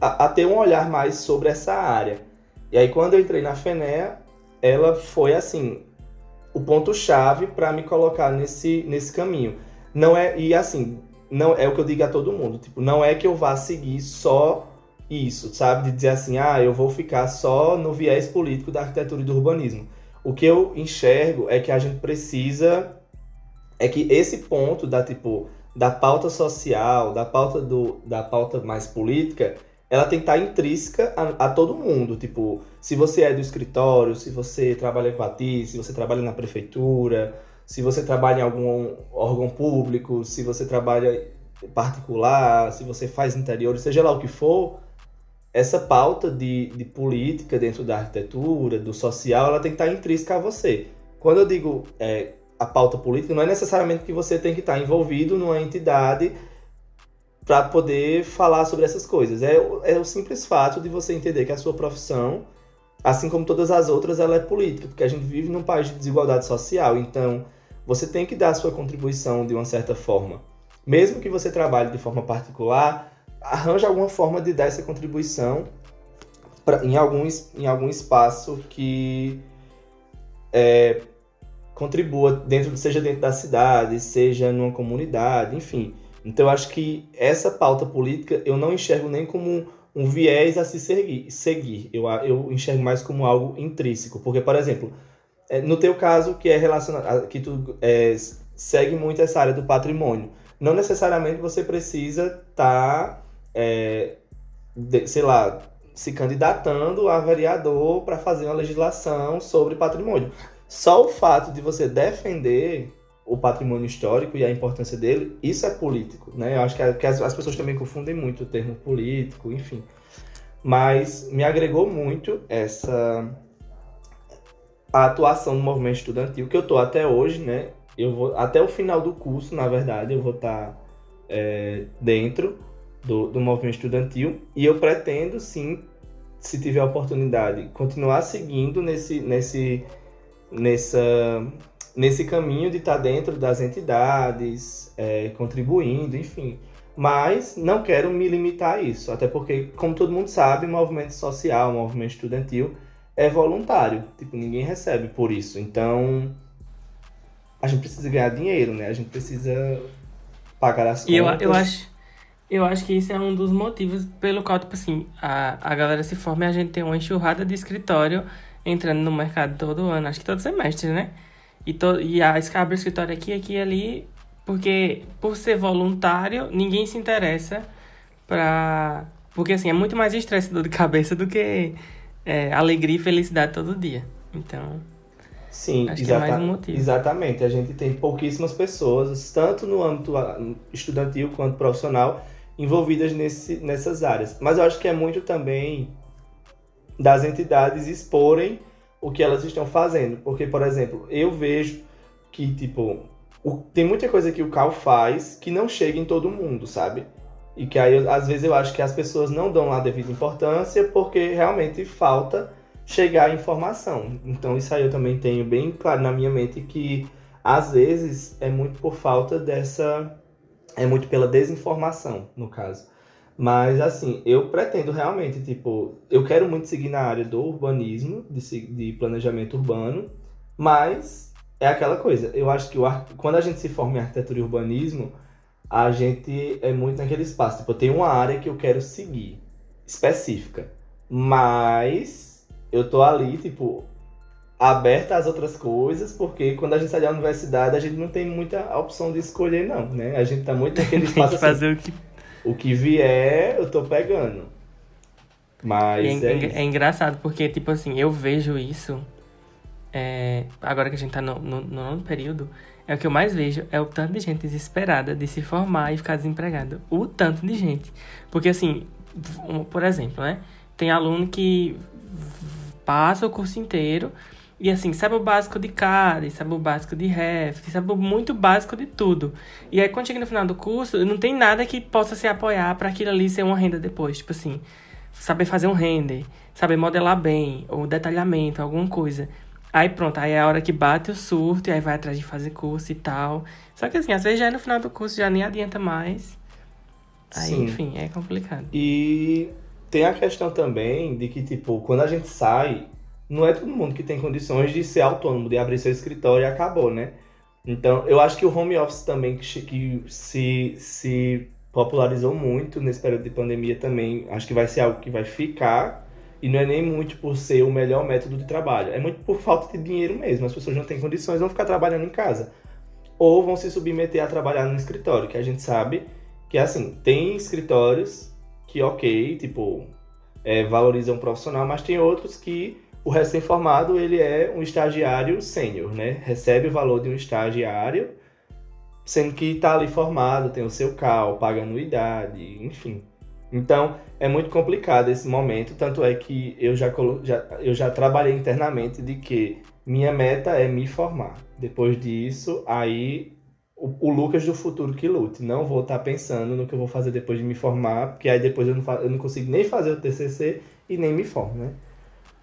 a, a ter um olhar mais sobre essa área. E aí quando eu entrei na FENEA, ela foi assim, o ponto-chave para me colocar nesse, nesse caminho. Não é, e assim, não é o que eu digo a todo mundo, tipo, não é que eu vá seguir só isso, sabe? De dizer assim, ah, eu vou ficar só no viés político da arquitetura e do urbanismo. O que eu enxergo é que a gente precisa é que esse ponto da tipo da pauta social, da pauta do da pauta mais política, ela tem que estar intrínseca a, a, todo mundo. Tipo, se você é do escritório, se você trabalha com a TI, se você trabalha na prefeitura, se você trabalha em algum órgão público, se você trabalha particular, se você faz interior, seja lá o que for, essa pauta de, de política dentro da arquitetura, do social, ela tem que estar intrínseca a você. Quando eu digo é, a pauta política, não é necessariamente que você tem que estar envolvido numa entidade para poder falar sobre essas coisas. É, é o simples fato de você entender que a sua profissão, assim como todas as outras, ela é política, porque a gente vive num país de desigualdade social. Então, você tem que dar a sua contribuição de uma certa forma. Mesmo que você trabalhe de forma particular, arranja alguma forma de dar essa contribuição pra, em, algum, em algum espaço que é, contribua dentro, seja dentro da cidade, seja numa comunidade, enfim. Então eu acho que essa pauta política eu não enxergo nem como um, viés a se seguir, seguir. Eu, eu enxergo mais como algo intrínseco, porque por exemplo, é, no teu caso que é relacionado, que tu é, segue muito essa área do patrimônio, não necessariamente você precisa estar, tá, é, sei lá, se candidatando a vereador para fazer uma legislação sobre patrimônio. Só o fato de você defender o patrimônio histórico e a importância dele, isso é político, né? Eu acho que, que as, as, pessoas também confundem muito o termo político, enfim. Mas me agregou muito essa a atuação no movimento estudantil que eu tô até hoje, né? Eu vou até o final do curso, na verdade, eu vou estar tá, é, dentro do, do movimento estudantil e eu pretendo sim, se tiver oportunidade, continuar seguindo nesse nesse nessa, nesse caminho de estar dentro das entidades, é, contribuindo, enfim. Mas não quero me limitar a isso, até porque, como todo mundo sabe, movimento social, movimento estudantil é voluntário, tipo, ninguém recebe por isso. Então, a gente precisa ganhar dinheiro, né? A gente precisa pagar as contas. E eu, eu acho, eu acho que isso é um dos motivos pelo qual, tipo assim, a, a galera se forma e a gente tem uma enxurrada de escritório entrando no mercado todo ano, acho que todo semestre, né? E, to, e a abre escritório aqui, aqui e ali, porque por ser voluntário, ninguém se interessa pra. Porque assim, é muito mais estresse dor de cabeça do que é, alegria e felicidade todo dia. Então. Sim, acho que é mais um motivo. exatamente. A gente tem pouquíssimas pessoas, tanto no âmbito estudantil quanto profissional, envolvidas nesse, nessas áreas. Mas eu acho que é muito também das entidades exporem o que elas estão fazendo. Porque, por exemplo, eu vejo que, tipo, o, tem muita coisa que o Cal faz que não chega em todo mundo, sabe? E que aí, às vezes, eu acho que as pessoas não dão a devida importância porque realmente falta chegar a informação. Então, isso aí eu também tenho bem claro na minha mente que, às vezes, é muito por falta dessa. É muito pela desinformação, no caso. Mas, assim, eu pretendo realmente, tipo, eu quero muito seguir na área do urbanismo, de, de planejamento urbano, mas é aquela coisa. Eu acho que o, quando a gente se forma em arquitetura e urbanismo, a gente é muito naquele espaço. Tipo, eu tenho uma área que eu quero seguir, específica. Mas eu tô ali, tipo, aberta às outras coisas, porque quando a gente sai da universidade, a gente não tem muita opção de escolher, não, né? A gente tá muito naquele espaço tem que fazer assim. o que o que vier, eu tô pegando. Mas é, é, é, engraçado, porque, tipo assim, eu vejo isso. É, agora que a gente tá no, no, no nono período, é o que eu mais vejo, é o tanto de gente desesperada de se formar e ficar desempregado. O tanto de gente. Porque, assim, por exemplo, né? Tem aluno que passa o curso inteiro e assim, sabe o básico de CAD, sabe o básico de Ref, sabe muito básico de tudo. E aí quando chega no final do curso, não tem nada que possa se apoiar para aquilo ali ser uma renda depois. Tipo assim, saber fazer um render, saber modelar bem, ou detalhamento, alguma coisa. Aí pronto, aí é a hora que bate o surto e aí vai atrás de fazer curso e tal. Só que assim, às vezes já é no final do curso, já nem adianta mais. Aí, Sim. enfim, é complicado. E tem a questão também de que, tipo, quando a gente sai não é todo mundo que tem condições de ser autônomo, de abrir seu escritório e acabou, né? Então, eu acho que o home office também, que, que se, se popularizou muito nesse período de pandemia também, acho que vai ser algo que vai ficar, e não é nem muito por ser o melhor método de trabalho, é muito por falta de dinheiro mesmo. As pessoas não têm condições, vão ficar trabalhando em casa. Ou vão se submeter a trabalhar no escritório, que a gente sabe que, assim, tem escritórios que, ok, tipo, é, valorizam o profissional, mas tem outros que o recém-formado ele é um estagiário sênior, né? Recebe o valor de um estagiário, sendo que está ali formado, tem o seu CAL, paga anuidade, enfim. Então, é muito complicado esse momento, tanto é que eu já, já, eu já trabalhei internamente de que minha meta é me formar. Depois disso, aí o, o Lucas do futuro que lute. Não vou estar tá pensando no que eu vou fazer depois de me formar, porque aí depois eu não, eu não consigo nem fazer o TCC e nem me formo, né?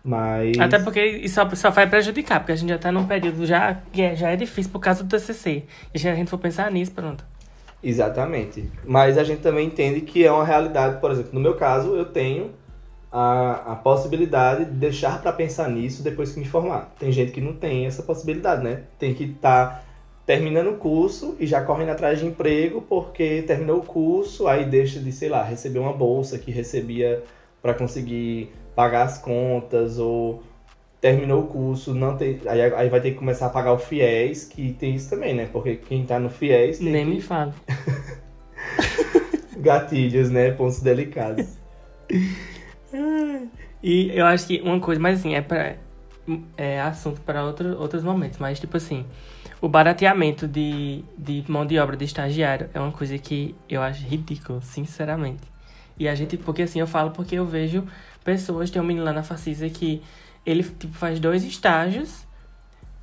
Mas... Até porque isso só, só vai prejudicar, porque a gente já tá num período já que é, já é difícil por causa do TCC. E se a gente for pensar nisso, pronto. Exatamente. Mas a gente também entende que é uma realidade, por exemplo, no meu caso, eu tenho a, a possibilidade de deixar para pensar nisso depois que me formar. Tem gente que não tem essa possibilidade, né? Tem que estar tá terminando o curso e já correndo atrás de emprego porque terminou o curso, aí deixa de, sei lá, receber uma bolsa que recebia para conseguir pagar as contas ou terminou o curso, não tem, aí, aí vai ter que começar a pagar o FIES, que tem isso também, né? Porque quem tá no FIES Nem que... me fala. Gatilhos, né? Pontos delicados. e eu acho que uma coisa, mas assim, é para é assunto para outro, outros momentos, mas tipo assim, o barateamento de, de mão de obra de estagiário é uma coisa que eu acho ridículo, sinceramente. E a gente, porque assim, eu falo porque eu vejo pessoas. Tem um menino lá na Facisa que ele tipo, faz dois estágios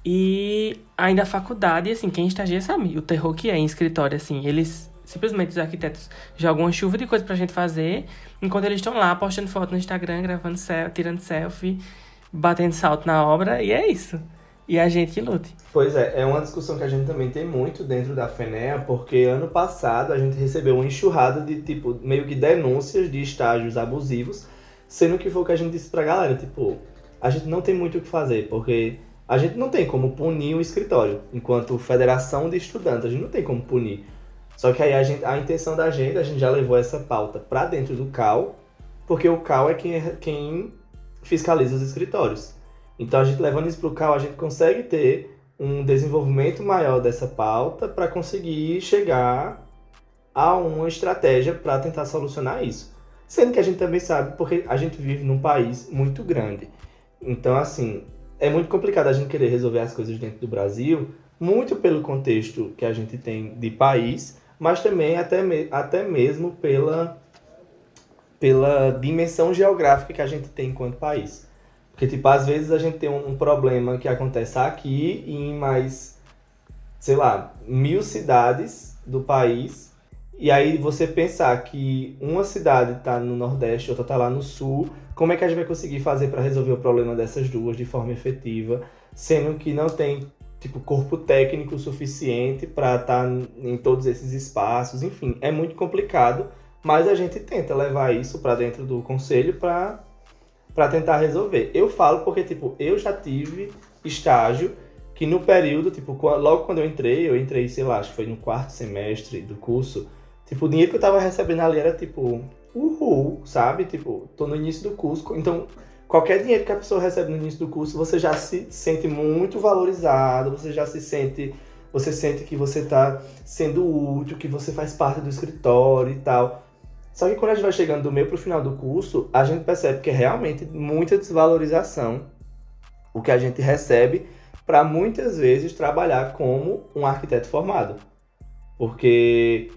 e ainda a faculdade, assim, quem estagia sabe o terror que é em escritório, assim. Eles, simplesmente, os arquitetos jogam uma chuva de coisa pra gente fazer, enquanto eles estão lá postando foto no Instagram, gravando tirando selfie, batendo salto na obra, e é isso. E a gente que lute. Pois é, é uma discussão que a gente também tem muito dentro da FENEA, porque ano passado a gente recebeu uma enxurrada de, tipo, meio que denúncias de estágios abusivos Sendo que foi o que a gente disse pra galera, tipo, a gente não tem muito o que fazer, porque a gente não tem como punir o escritório, enquanto federação de estudantes, a gente não tem como punir. Só que aí a, gente, a intenção da gente, a gente já levou essa pauta para dentro do CAL, porque o CAL é quem, é quem fiscaliza os escritórios. Então a gente levando isso para o CAL, a gente consegue ter um desenvolvimento maior dessa pauta para conseguir chegar a uma estratégia para tentar solucionar isso. Sendo que a gente também sabe, porque a gente vive num país muito grande. Então, assim, é muito complicado a gente querer resolver as coisas dentro do Brasil, muito pelo contexto que a gente tem de país, mas também até, me, até mesmo pela, pela dimensão geográfica que a gente tem enquanto país. Porque, tipo, às vezes a gente tem um, problema que acontece aqui e em mais, sei lá, mil cidades do país. E aí você pensar que uma cidade está no Nordeste, outra está lá no Sul, como é que a gente vai conseguir fazer para resolver o problema dessas duas de forma efetiva, sendo que não tem tipo corpo técnico suficiente para estar tá em todos esses espaços, enfim, é muito complicado, mas a gente tenta levar isso para dentro do conselho para para tentar resolver. Eu falo porque, tipo, eu já tive estágio que no período, tipo, logo quando eu entrei, eu entrei, sei lá, acho que foi no quarto semestre do curso, tipo, o dinheiro que eu tava recebendo ali era, tipo, uhul, sabe? Tipo, tô no início do curso, então qualquer dinheiro que a pessoa recebe no início do curso, você já se sente muito valorizado, você já se sente, você sente que você tá sendo útil, que você faz parte do escritório e tal. Só que quando a gente vai chegando do meio para o final do curso, a gente percebe que é realmente muita desvalorização o que a gente recebe para muitas vezes trabalhar como um arquiteto formado. Porque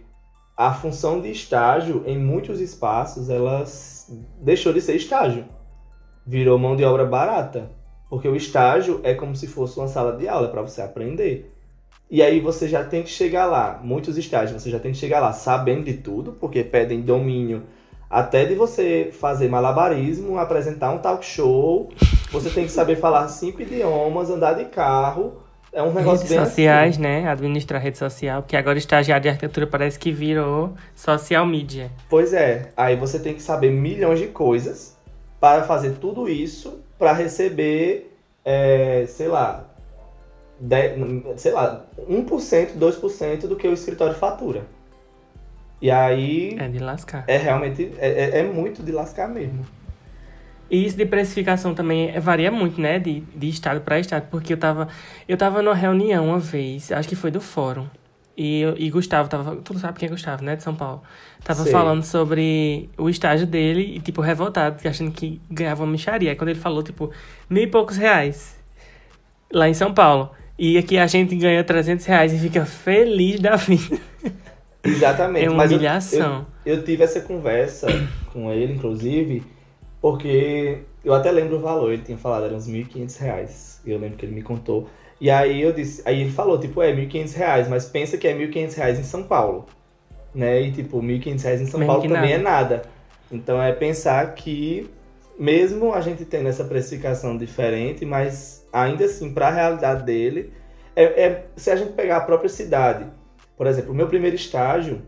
a função de estágio em muitos espaços ela deixou de ser estágio. Virou mão de obra barata. Porque o estágio é como se fosse uma sala de aula para você aprender. E aí você já tem que chegar lá, muitos estágios, você já tem que chegar lá sabendo de tudo, porque pedem domínio até de você fazer malabarismo, apresentar um talk show, você tem que saber falar cinco idiomas, andar de carro. É um negócio redes bem sociais, assim. né? Administrar rede social, porque agora estagiário de arquitetura parece que virou social media. Pois é, aí você tem que saber milhões de coisas para fazer tudo isso para receber, é, sei lá, sei lá, 1%, 2% do que o escritório fatura. E aí. É de lascar. É realmente. É, é, é muito de lascar mesmo. E isso de precificação também varia muito, né? De, de estado para estado. Porque eu tava, eu tava numa reunião uma vez, acho que foi do fórum. E, e Gustavo tava. Tu sabe quem é Gustavo, né? De São Paulo. Tava Sei. falando sobre o estágio dele e, tipo, revoltado, achando que ganhava uma micharia. Aí quando ele falou, tipo, mil e poucos reais lá em São Paulo. E aqui a gente ganha 300 reais e fica feliz da vida. Exatamente. É uma Mas humilhação. Eu, eu, eu, tive essa conversa com ele, inclusive, porque eu até lembro o valor. Ele tinha falado, eram uns 1.500 reais. Eu lembro que ele me contou. E aí eu disse, aí ele falou, tipo, é 1.500 reais, mas pensa que é 1.500 reais em São Paulo. Né? E tipo, 1.500 reais em São Paulo também nada. é nada. Então é pensar que mesmo a gente tendo essa precificação diferente, mas ainda assim, para a realidade dele, é, é, se a gente pegar a própria cidade, por exemplo, o meu primeiro estágio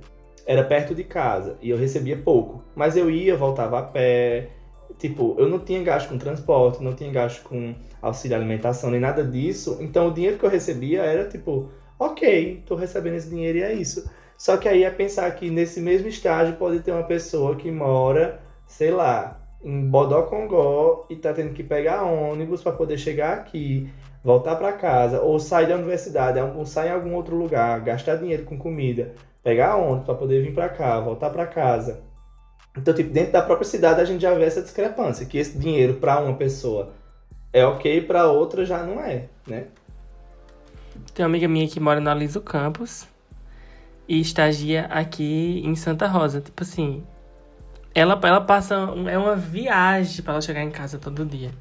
era perto de casa e eu recebia pouco, mas eu ia, voltava a pé, tipo, eu não tinha gasto com transporte, não tinha gasto com auxílio alimentação, nem nada disso, então o dinheiro que eu recebia era tipo, ok, tô recebendo esse dinheiro e é isso. Só que aí é pensar que nesse mesmo estágio pode ter uma pessoa que mora, sei lá, em Bodocongó e tá tendo que pegar ônibus para poder chegar aqui, voltar para casa, ou sair da universidade, ou sair em algum outro lugar, gastar dinheiro com comida, pegar ônibus para poder vir para cá, voltar para casa. Então, tipo, dentro da própria cidade a gente já vê essa discrepância, que esse dinheiro para uma pessoa é ok, para outra já não é, né? Tem uma amiga minha que mora na Liso Campos e estagia aqui em Santa Rosa. Tipo assim, ela, ela passa. É uma viagem para ela chegar em casa todo dia.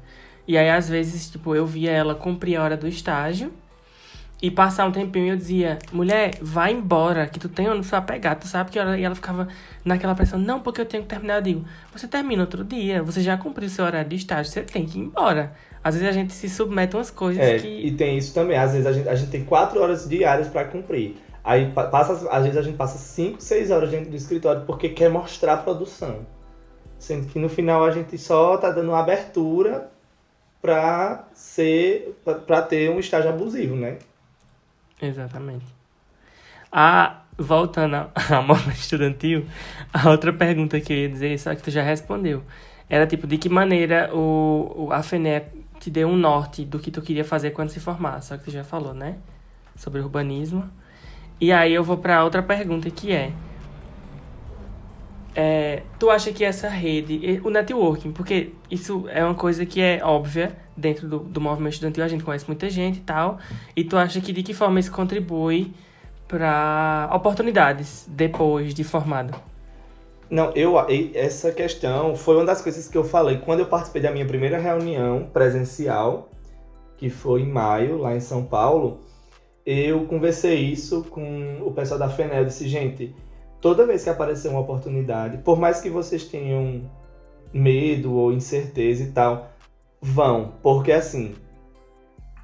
E aí, às vezes, tipo, eu via ela cumprir a hora do estágio. E passar um tempinho e eu dizia, mulher, vai embora, que tu tem onde pra pegar, tu sabe que hora. E ela ficava naquela pressão, não, porque eu tenho que terminar. Eu digo, você termina outro dia, você já cumpriu seu horário de estágio, você tem que ir embora. Às vezes a gente se submete a umas coisas é, que. E tem isso também, às vezes a gente, a gente tem quatro horas diárias para cumprir. Aí passa, às vezes a gente passa 5, 6 horas dentro do escritório porque quer mostrar a produção. Sendo que no final a gente só tá dando uma abertura para ser para ter um estágio abusivo, né? Exatamente. A, voltando ao movimento estudantil, a outra pergunta que eu ia dizer, só que tu já respondeu, era tipo, de que maneira o, o, a FENE te deu um norte do que tu queria fazer quando se formar, só que tu já falou, né? Sobre urbanismo. E aí eu vou para outra pergunta que é, é, tu acha que essa rede, o networking, porque isso é uma coisa que é óbvia dentro do, do movimento estudantil, a gente conhece muita gente e tal, e tu acha que de que forma isso contribui para oportunidades depois de formado? Não, eu essa questão foi uma das coisas que eu falei quando eu participei da minha primeira reunião presencial, que foi em maio, lá em São Paulo. Eu conversei isso com o pessoal da FENEL, disse, gente, toda vez que aparecer uma oportunidade, por mais que vocês tenham medo ou incerteza e tal, vão, porque assim,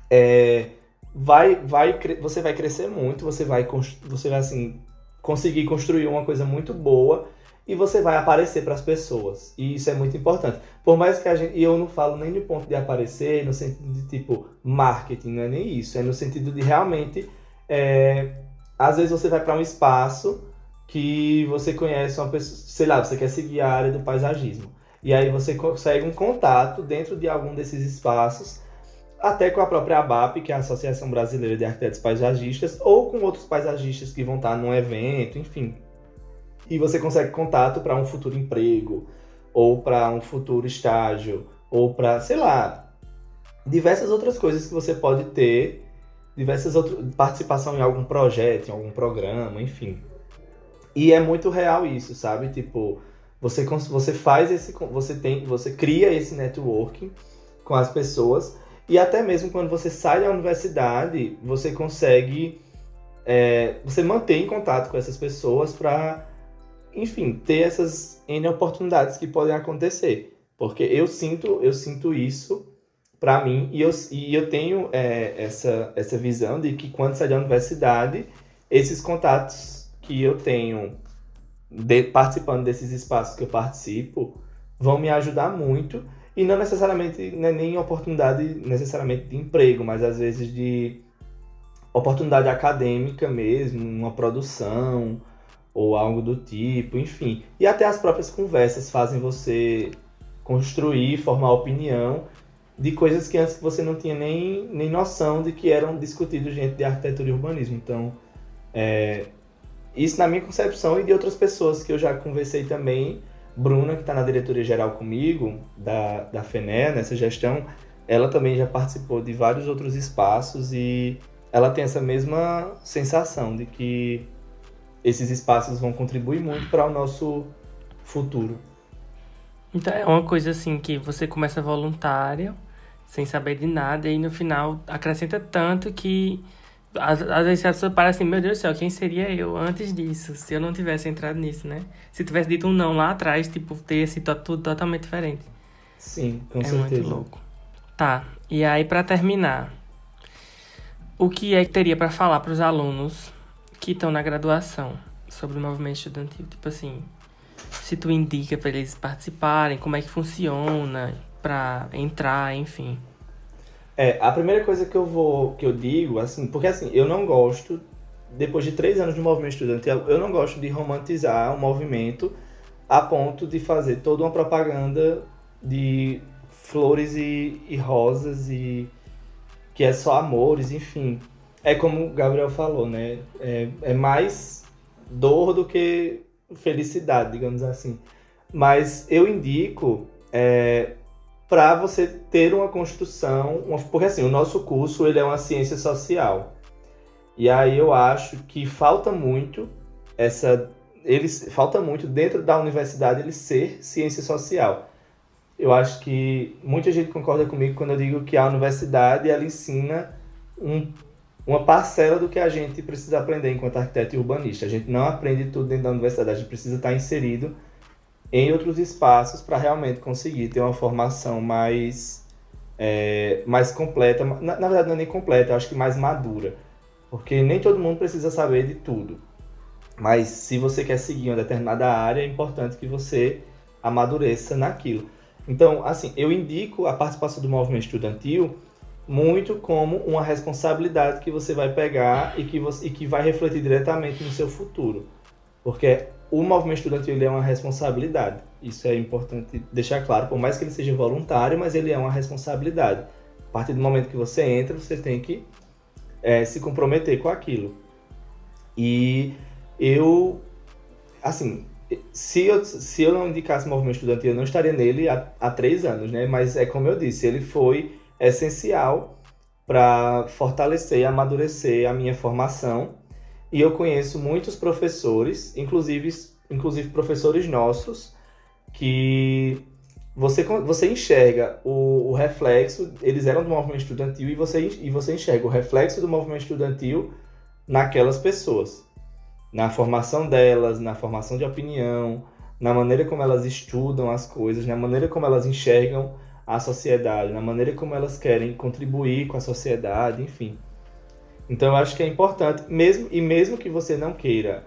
é, vai, vai, você vai crescer muito, você vai, você vai assim conseguir construir uma coisa muito boa e você vai aparecer para as pessoas. E isso é muito importante. Por mais que a gente. E eu não falo nem no ponto de aparecer, no sentido de tipo marketing, não é nem isso. É no sentido de realmente. É, às vezes você vai para um espaço que você conhece uma pessoa. Sei lá, você quer seguir a área do paisagismo. E aí você consegue um contato dentro de algum desses espaços, até com a própria ABAP, que é a Associação Brasileira de Arquitetos Paisagistas, ou com outros paisagistas que vão estar num evento, enfim e você consegue contato para um futuro emprego, ou para um futuro estágio, ou para, sei lá, diversas outras coisas que você pode ter, diversas outras participação em algum projeto, em algum programa, enfim. E é muito real isso, sabe? Tipo, você você faz esse você tem, você cria esse networking com as pessoas e até mesmo quando você sai da universidade, você consegue é, você mantém contato com essas pessoas para enfim, ter essas N oportunidades que podem acontecer. Porque eu sinto, eu sinto isso para mim e eu, e eu tenho é, essa, essa visão de que quando sair da universidade, esses contatos que eu tenho de, participando desses espaços que eu participo vão me ajudar muito e não necessariamente é nem oportunidade necessariamente de emprego, mas às vezes de oportunidade acadêmica mesmo, uma produção, ou algo do tipo, enfim. E até as próprias conversas fazem você construir, formar opinião de coisas que antes você não tinha nem, nem noção de que eram discutidos dentro de arquitetura e urbanismo. Então, é, isso na minha concepção e de outras pessoas que eu já conversei também. Bruna, que está na diretoria geral comigo, da, da FENE, nessa gestão, ela também já participou de vários outros espaços e ela tem essa mesma sensação de que esses espaços vão contribuir muito para o nosso futuro. Então é uma coisa assim que você começa voluntário, sem saber de nada, e no final acrescenta tanto que às, vezes a pessoa para assim, meu Deus do céu, quem seria eu antes disso, se eu não tivesse entrado nisso, né? Se tivesse dito um não lá atrás, tipo, teria sido tudo totalmente diferente. Sim, com é certeza. É muito louco. Tá, e aí para terminar, o que é que teria para falar para os alunos que estão na graduação sobre o movimento estudantil. Tipo assim, se tu indica para eles participarem, como é que funciona para entrar, enfim. É, a primeira coisa que eu vou, que eu digo, assim, porque assim, eu não gosto, depois de três anos de movimento estudantil, eu não gosto de romantizar o movimento a ponto de fazer toda uma propaganda de flores e, e rosas e que é só amores, enfim é como o Gabriel falou, né? É, é mais dor do que felicidade, digamos assim. Mas eu indico é, para você ter uma construção, uma, porque assim, o nosso curso ele é uma ciência social. E aí eu acho que falta muito essa eles falta muito dentro da universidade ele ser ciência social. Eu acho que muita gente concorda comigo quando eu digo que a universidade ela ensina um uma parcela do que a gente precisa aprender enquanto arquiteto e urbanista. A gente não aprende tudo dentro da universidade, a gente precisa estar inserido em outros espaços para realmente conseguir ter uma formação mais, é, mais completa. Na, na, verdade, não é nem completa, eu acho que mais madura. Porque nem todo mundo precisa saber de tudo. Mas se você quer seguir uma determinada área, é importante que você amadureça naquilo. Então, assim, eu indico a participação do movimento estudantil muito como uma responsabilidade que você vai pegar e que, você, e que vai refletir diretamente no seu futuro. Porque o movimento estudantil é uma responsabilidade. Isso é importante deixar claro, por mais que ele seja voluntário, mas ele é uma responsabilidade. A partir do momento que você entra, você tem que é, se comprometer com aquilo. E eu, assim, se eu, se eu não indicasse o movimento estudantil, eu não estaria nele há, há três anos, né? Mas é como eu disse, ele foi essencial para fortalecer e amadurecer a minha formação. E eu conheço muitos professores, inclusive inclusive professores nossos, que você, você enxerga o, o, reflexo, eles eram do movimento estudantil e você, e você enxerga o reflexo do movimento estudantil naquelas pessoas. Na formação delas, na formação de opinião, na maneira como elas estudam as coisas, na maneira como elas enxergam a sociedade, na maneira como elas querem contribuir com a sociedade, enfim. Então eu acho que é importante, mesmo e mesmo que você não queira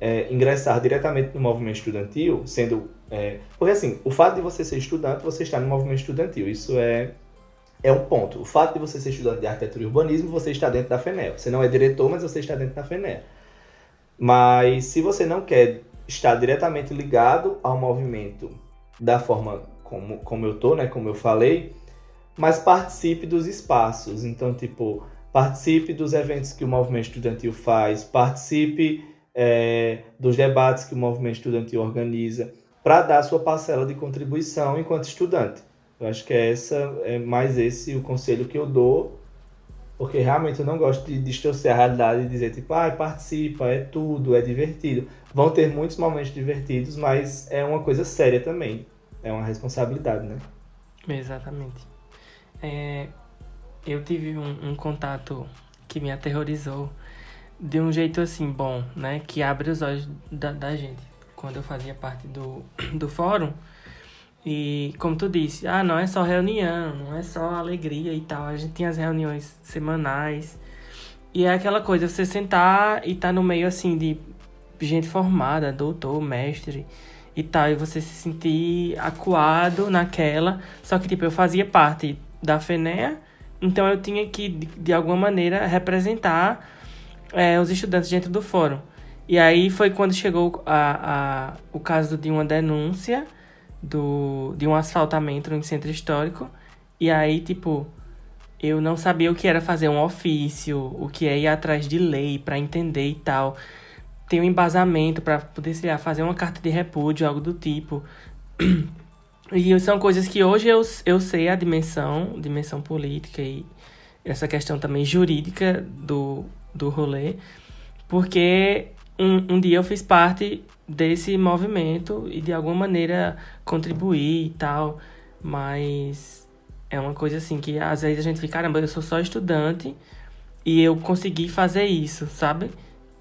é, ingressar diretamente no movimento estudantil, sendo é, porque assim, o fato de você ser estudante, você está no movimento estudantil. Isso é, é um ponto. O fato de você ser estudante de arquitetura e urbanismo, você está dentro da FENEA. Você não é diretor, mas você está dentro da FENEA. Mas se você não quer estar diretamente ligado ao movimento da forma como, como eu tô, né, como eu falei, mas participe dos espaços. Então, tipo, participe dos eventos que o movimento estudantil faz, participe é, dos debates que o movimento estudantil organiza para dar sua parcela de contribuição enquanto estudante. Eu acho que é essa é mais esse o conselho que eu dou, porque realmente eu não gosto de distorcer a realidade e dizer tipo, ah, participa, é tudo, é divertido. Vão ter muitos momentos divertidos, mas é uma coisa séria também. É uma responsabilidade, né? Exatamente. É, eu tive um, um contato que me aterrorizou de um jeito assim bom, né? Que abre os olhos da, da gente quando eu fazia parte do, do fórum. E como tu disse, ah, não é só reunião, não é só alegria e tal. A gente tinha as reuniões semanais. E é aquela coisa, você sentar e tá no meio assim de gente formada, doutor, mestre e tal, e você se sentir acuado naquela. Só que, tipo, eu fazia parte da FENEA, então eu tinha que, de, alguma maneira, representar é, os estudantes dentro do fórum. E aí foi quando chegou a, a, o caso de uma denúncia do, de um asfaltamento no centro histórico. E aí, tipo, eu não sabia o que era fazer um ofício, o que é ir atrás de lei para entender e tal. Ter um embasamento para poder, sei lá, fazer uma carta de repúdio, algo do tipo. E são coisas que hoje eu, eu sei a dimensão, dimensão política e essa questão também jurídica do, do rolê, porque um, um dia eu fiz parte desse movimento e de alguma maneira contribuir e tal, mas é uma coisa assim que às vezes a gente fica, caramba, eu sou só estudante e eu consegui fazer isso, sabe?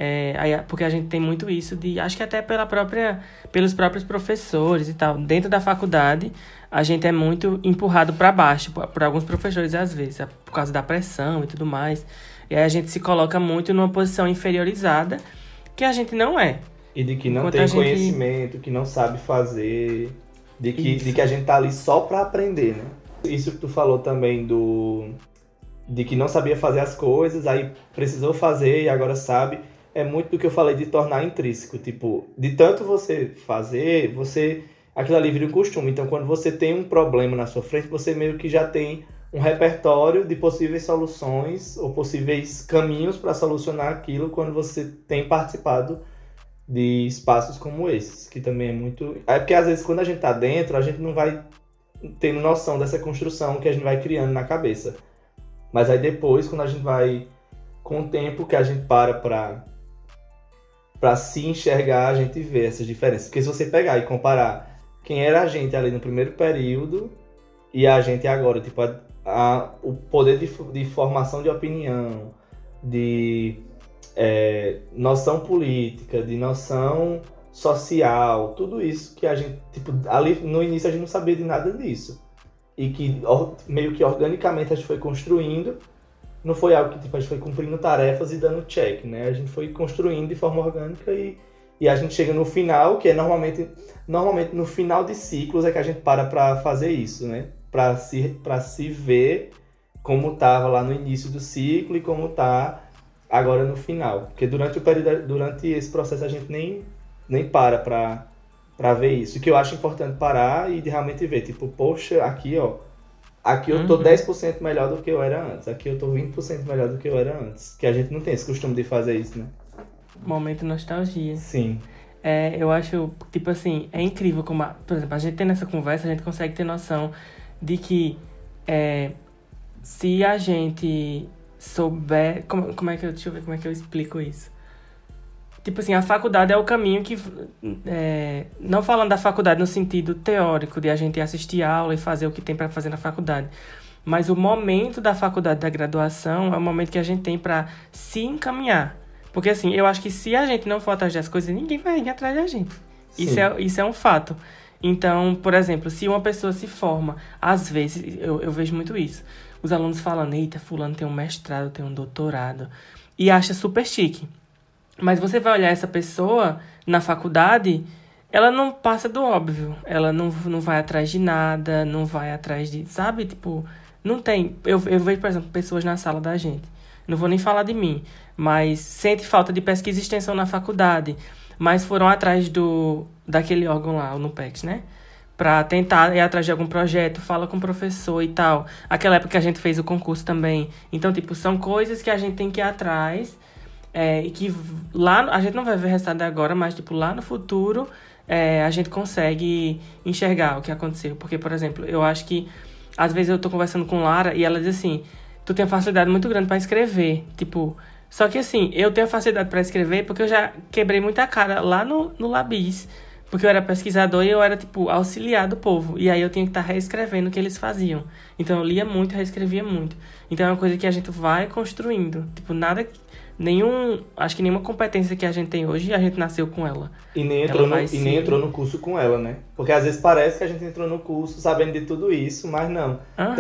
É, porque a gente tem muito isso de, acho que até pela própria, pelos próprios professores e tal. Dentro da faculdade, a gente é muito empurrado para baixo por, por, alguns professores às vezes, por causa da pressão e tudo mais. E aí a gente se coloca muito numa posição inferiorizada que a gente não é. E de que não Enquanto tem gente... conhecimento, que não sabe fazer, de que, de que a gente tá ali só para aprender, né? Isso que tu falou também do de que não sabia fazer as coisas, aí precisou fazer e agora sabe, é muito do que eu falei de tornar intrínseco, tipo, de tanto você fazer, você aquilo ali vira um costume. Então, quando você tem um problema na sua frente, você meio que já tem um repertório de possíveis soluções ou possíveis caminhos para solucionar aquilo quando você tem participado de espaços como esses, que também é muito. É porque às vezes quando a gente está dentro, a gente não vai tendo noção dessa construção que a gente vai criando na cabeça. Mas aí depois, quando a gente vai, com o tempo que a gente para para para se enxergar, a gente vê essas diferenças. Porque se você pegar e comparar quem era a gente ali no primeiro período e a gente agora, tipo, a, a, o poder de, de formação de opinião, de é, noção política, de noção social, tudo isso que a gente, tipo, ali no início a gente não sabia de nada disso. E que meio que organicamente a gente foi construindo, não foi algo que tipo, a gente foi cumprindo tarefas e dando check, né? A gente foi construindo de forma orgânica e, e a gente chega no final, que é normalmente, normalmente no final de ciclos é que a gente para para fazer isso, né? para se, se ver como estava lá no início do ciclo e como está agora no final. Porque durante, o período, durante esse processo a gente nem, nem para para ver isso. O que eu acho importante parar e realmente ver, tipo, poxa, aqui ó, aqui eu tô uhum. 10% melhor do que eu era antes, aqui eu tô 20% melhor do que eu era antes. Que a gente não tem esse costume de fazer isso, né? Momento nostalgia. Sim. É, eu acho, tipo assim, é incrível como, a, por exemplo, a gente tendo essa conversa, a gente consegue ter noção de que é, se a gente souber. Como, como é que eu. Deixa eu ver como é que eu explico isso. Tipo assim, a faculdade é o caminho que. É, não falando da faculdade no sentido teórico, de a gente assistir aula e fazer o que tem para fazer na faculdade. Mas o momento da faculdade, da graduação, é o momento que a gente tem para se encaminhar. Porque assim, eu acho que se a gente não for atrás das coisas, ninguém vai ir atrás da gente. Isso é, isso é um fato. Então, por exemplo, se uma pessoa se forma, às vezes, eu, eu vejo muito isso. Os alunos falando, eita, fulano tem um mestrado, tem um doutorado. E acha super chique. Mas você vai olhar essa pessoa na faculdade, ela não passa do óbvio. Ela não, não vai atrás de nada, não vai atrás de. Sabe? Tipo, não tem. Eu, eu vejo, por exemplo, pessoas na sala da gente. Não vou nem falar de mim, mas sente falta de pesquisa e extensão na faculdade. Mas foram atrás do daquele órgão lá, o NUPEX, né? Pra tentar ir atrás de algum projeto, fala com o professor e tal. Aquela época que a gente fez o concurso também. Então, tipo, são coisas que a gente tem que ir atrás é, e que lá a gente não vai ver resultado agora, mas tipo lá no futuro é, a gente consegue enxergar o que aconteceu. Porque, por exemplo, eu acho que às vezes eu tô conversando com Lara e ela diz assim: tu tem facilidade muito grande para escrever. Tipo, só que assim, eu tenho facilidade para escrever porque eu já quebrei muita cara lá no, no Labis. Porque eu era pesquisador e eu era, tipo, auxiliar do povo. E aí eu tinha que estar tá reescrevendo o que eles faziam. Então eu lia muito, reescrevia muito. Então é uma coisa que a gente vai construindo. Tipo, nada nenhum. Acho que nenhuma competência que a gente tem hoje, a gente nasceu com ela. E nem entrou, no, se... e nem entrou no curso com ela, né? Porque às vezes parece que a gente entrou no curso sabendo de tudo isso, mas não. Uhum.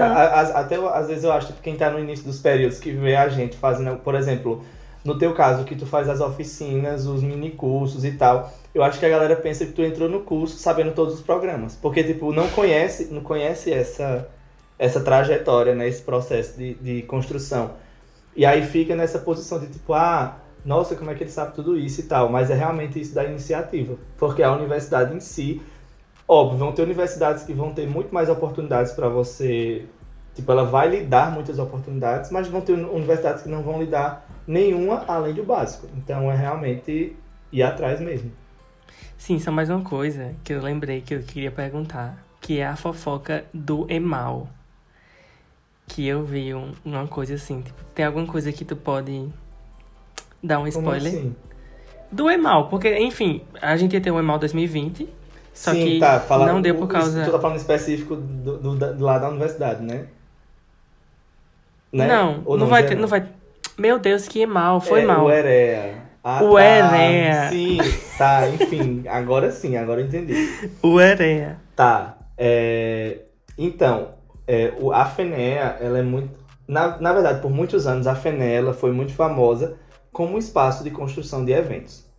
Até às vezes eu acho que quem tá no início dos períodos que vê a gente fazendo, por exemplo, no teu caso, que tu faz as oficinas, os mini cursos e tal. Eu acho que a galera pensa que tu entrou no curso sabendo todos os programas. Porque, tipo, não conhece, não conhece essa, essa trajetória, né? Esse processo de, de construção. E aí fica nessa posição de tipo, ah, nossa, como é que ele sabe tudo isso e tal. Mas é realmente isso da iniciativa. Porque a universidade em si, óbvio, vão ter universidades que vão ter muito mais oportunidades para você. Tipo, ela vai lhe dar muitas oportunidades, mas vão ter universidades que não vão lhe dar nenhuma além do básico. Então é realmente ir atrás mesmo. Sim, só mais uma coisa que eu lembrei que eu queria perguntar, que é a fofoca do Emal que eu vi um, uma coisa assim, tipo, tem alguma coisa que tu pode dar um spoiler? Como assim? Do Emal, porque, enfim, a gente ia ter o Emal 2020, só Sim, que tá, fala, não deu por causa... Tu tá falando específico do, do, do, lá da universidade, né? né? Não, Ou não, vai ter, não vai... Meu Deus, que mal, foi é, mal. O Erea. Ah, o tá, Erea. Sim, tá, enfim, agora sim, agora eu entendi. O Erea. Tá, é... Então, é, a FENEA, ela é muito... Na, na verdade, por muitos anos, a FENEA foi muito famosa como um espaço de construção de eventos.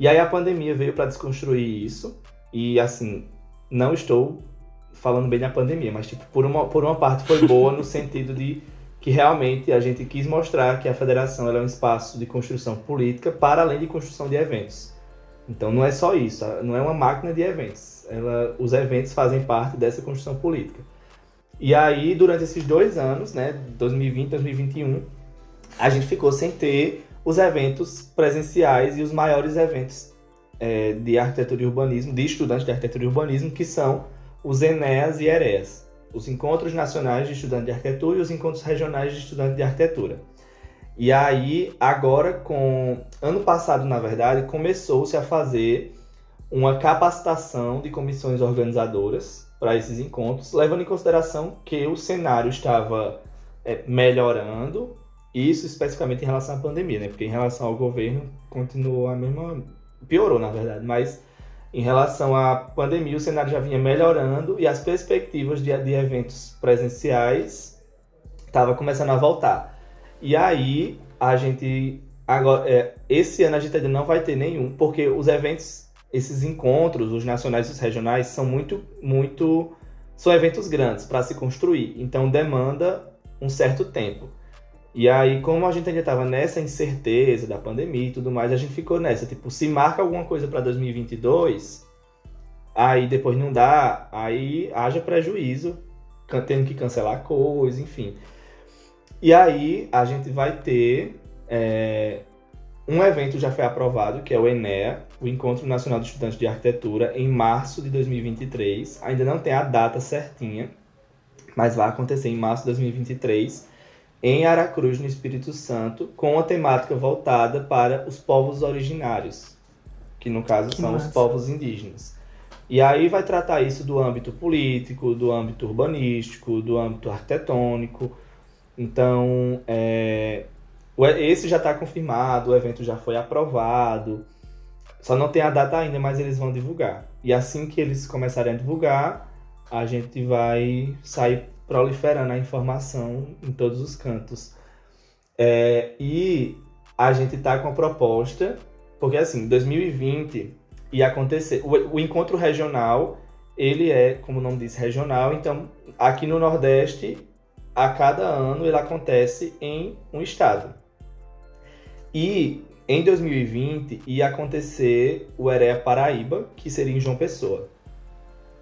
E aí a pandemia veio para desconstruir isso. E, assim, não estou falando bem da pandemia, mas, tipo, por uma, por uma parte foi boa no sentido de que realmente a gente quis mostrar que a federação é um espaço de construção política para além de construção de eventos. Então não é só isso, não é uma máquina de eventos. Ela, os eventos fazem parte dessa construção política. E aí, durante esses dois anos, né, 2020 2021, a gente ficou sem ter os eventos presenciais e os maiores eventos é, de arquitetura e urbanismo, de estudantes de arquitetura e urbanismo, que são os ENEAS e EREAS, os Encontros Nacionais de Estudantes de Arquitetura e os Encontros Regionais de Estudantes de Arquitetura. E aí, agora, com ano passado, na verdade, começou-se a fazer uma capacitação de comissões organizadoras para esses encontros, levando em consideração que o cenário estava é, melhorando, isso especificamente em relação à pandemia, né? Porque em relação ao governo continuou a mesma. piorou, na verdade, mas em relação à pandemia o cenário já vinha melhorando e as perspectivas de, de eventos presenciais estavam começando a voltar. E aí a gente. Agora, é, esse ano a gente ainda não vai ter nenhum, porque os eventos esses encontros, os nacionais e os regionais, são muito, muito. São eventos grandes para se construir, então demanda um certo tempo. E aí, como a gente ainda estava nessa incerteza da pandemia e tudo mais, a gente ficou nessa. Tipo, se marca alguma coisa para 2022, aí depois não dá, aí haja prejuízo, tendo que cancelar coisa, enfim. E aí a gente vai ter é, um evento já foi aprovado, que é o ENEA, o Encontro Nacional de Estudantes de Arquitetura, em março de 2023. Ainda não tem a data certinha, mas vai acontecer em março de 2023. em Aracruz, no Espírito Santo, com uma temática voltada para os povos originários, que no caso Que são massa. os povos indígenas. E aí vai tratar isso do âmbito político, do âmbito urbanístico, do âmbito arquitetônico. Então, é, esse já está confirmado, o evento já foi aprovado. Só não tem a data ainda, mas eles vão divulgar. E assim que eles começarem a divulgar, a gente vai sair proliferando a informação em todos os cantos. É, e a gente tá com a proposta, porque assim, 2020 ia acontecer. O, o encontro regional, ele é, como o nome diz, regional. Então, aqui no Nordeste, a cada ano ele acontece em um estado. E em 2020 ia acontecer o Erea Paraíba, que seria em João Pessoa.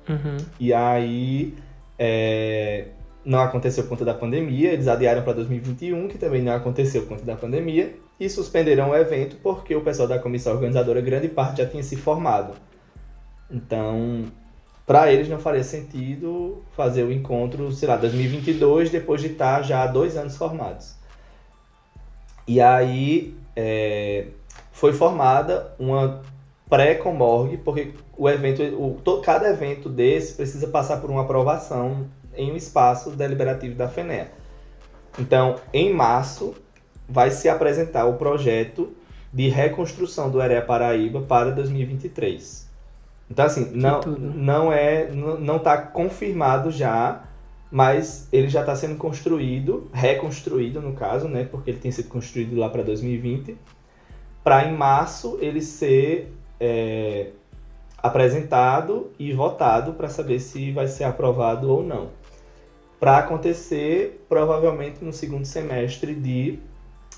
Uhum. E aí é, não aconteceu por conta da pandemia, eles adiaram para 2021, que também não aconteceu por conta da pandemia, e suspenderam o evento porque o pessoal da comissão organizadora, grande parte, já tinha se formado. Então, para eles não faria sentido fazer o encontro, sei lá, 2022, depois de estar já há dois anos formados. E aí é, foi formada uma pré-comorgue, porque o evento, o, cada evento desse precisa passar por uma aprovação em um espaço deliberativo da FENEA. Então, em março, vai se apresentar o projeto de reconstrução do Erea Paraíba para 2023. Então, assim, não, não é, não está confirmado já, mas ele já está sendo construído, reconstruído no caso, né? Porque ele tem sido construído lá para 2020, para em março ele ser é, apresentado e votado para saber se vai ser aprovado ou não. Para acontecer provavelmente no segundo semestre de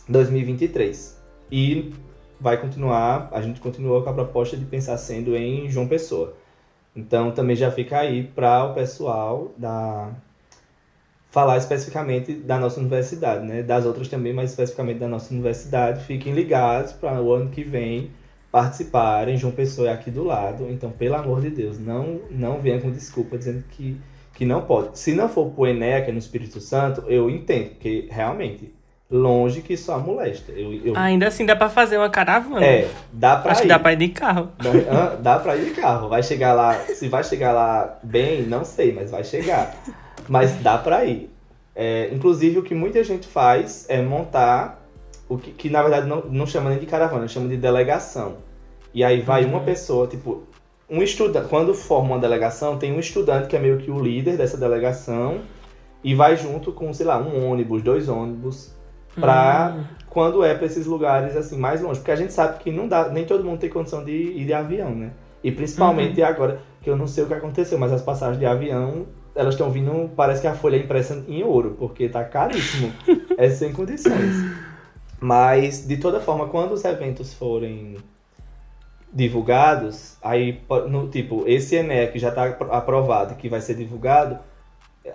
2023. E vai continuar, a gente continua com a proposta de pensar sendo em João Pessoa. Então também já fica aí para o pessoal da falar especificamente da nossa universidade, né? Das outras também, mas especificamente da nossa universidade. Fiquem ligados para o ano que vem participarem. João Pessoa é aqui do lado, então pelo amor de Deus, não não venha com desculpa dizendo que que não pode. Se não for pro Enéa, que é no Espírito Santo, eu entendo, porque realmente longe que só molesta. Eu, eu Ainda assim dá pra fazer uma caravana. é, dá pra Acho ir. que dá pra ir de carro. Dá, ah, dá pra ir de carro. Vai chegar lá. Se vai chegar lá bem, não sei, mas vai chegar. Mas dá pra ir. É, inclusive, o que muita gente faz é montar o que, que na verdade não, não chama nem de caravana, chama de delegação. E aí vai uma Uhum. pessoa, tipo, um estudante. Quando forma uma delegação, tem um estudante que é meio que o líder dessa delegação e vai junto com, sei lá, um ônibus, dois ônibus, pra Hum. quando é pra esses lugares assim mais longe, porque a gente sabe que não dá, nem todo mundo tem condição de ir de avião, né? E principalmente agora, que eu não sei o que aconteceu, mas as passagens de avião, elas estão vindo, parece que a folha é impressa em ouro, porque tá caríssimo. é sem condições. Mas de toda forma, quando os eventos forem divulgados, aí no tipo, esse ENEC já tá apro- aprovado que vai ser divulgado,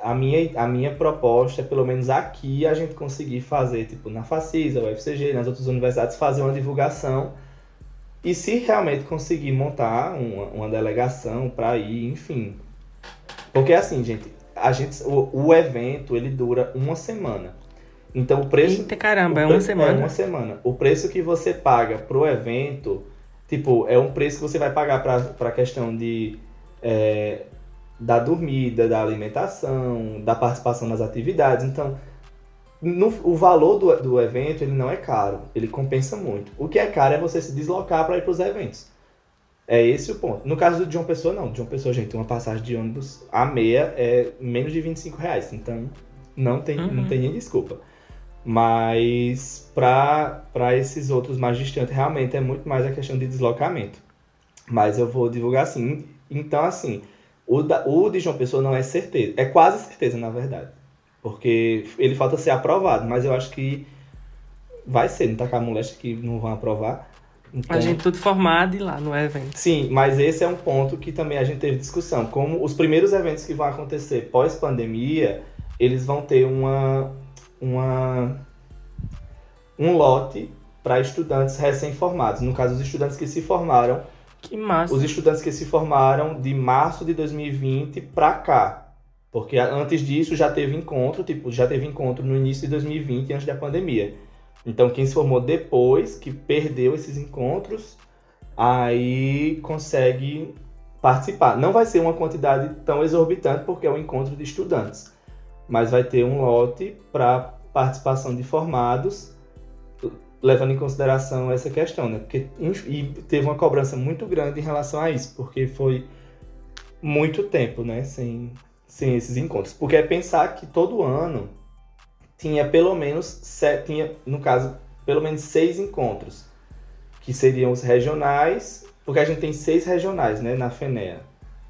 a minha, a minha proposta é, pelo menos aqui, a gente conseguir fazer, tipo, na Facisa, UFCG, nas outras universidades, fazer uma divulgação. E se realmente conseguir montar uma, uma delegação para ir, enfim. Porque assim, gente, a gente, o, o evento, ele dura uma semana. Então o preço... Eita caramba, é uma semana. É uma semana. O preço que você paga pro evento, tipo, é um preço que você vai pagar pra, pra questão de... é, da dormida, da alimentação, da participação nas atividades. Então, no- o valor do, do evento ele não é caro, ele compensa muito. O que é caro é você se deslocar para ir para os eventos. É esse o ponto. No caso do João Pessoa, não. João Pessoa, gente, uma passagem de ônibus a meia é menos de 25 reais. Então, não tem, não Uhum. tem nem desculpa. Mas para esses outros mais distantes, realmente é muito mais a questão de deslocamento. Mas eu vou divulgar assim. Então, assim, o, da, o de João Pessoa não é certeza. É quase certeza, na verdade. Porque ele falta ser aprovado, mas eu acho que vai ser. Não tá com a moléstia que não vão aprovar. Então, A gente tudo formado e lá no evento. Sim, mas esse é um ponto que também a gente teve discussão. Como os primeiros eventos que vão acontecer pós-pandemia, eles vão ter uma, uma um lote para estudantes recém-formados. No caso, os estudantes que se formaram, Que massa. os estudantes que se formaram de março de 2020 para cá. Porque antes disso já teve encontro, tipo, já teve encontro no início de 2020, antes da pandemia. Então quem se formou depois, que perdeu esses encontros, aí consegue participar. Não vai ser uma quantidade tão exorbitante porque é um encontro de estudantes, mas vai ter um lote para participação de formados, levando em consideração essa questão, né? Porque, e teve uma cobrança muito grande em relação a isso, porque foi muito tempo, né, sem, sem esses encontros. Porque é pensar que todo ano tinha pelo menos sete, tinha, no caso, pelo menos seis encontros, que seriam os regionais, porque a gente tem seis regionais, né, na FENEA,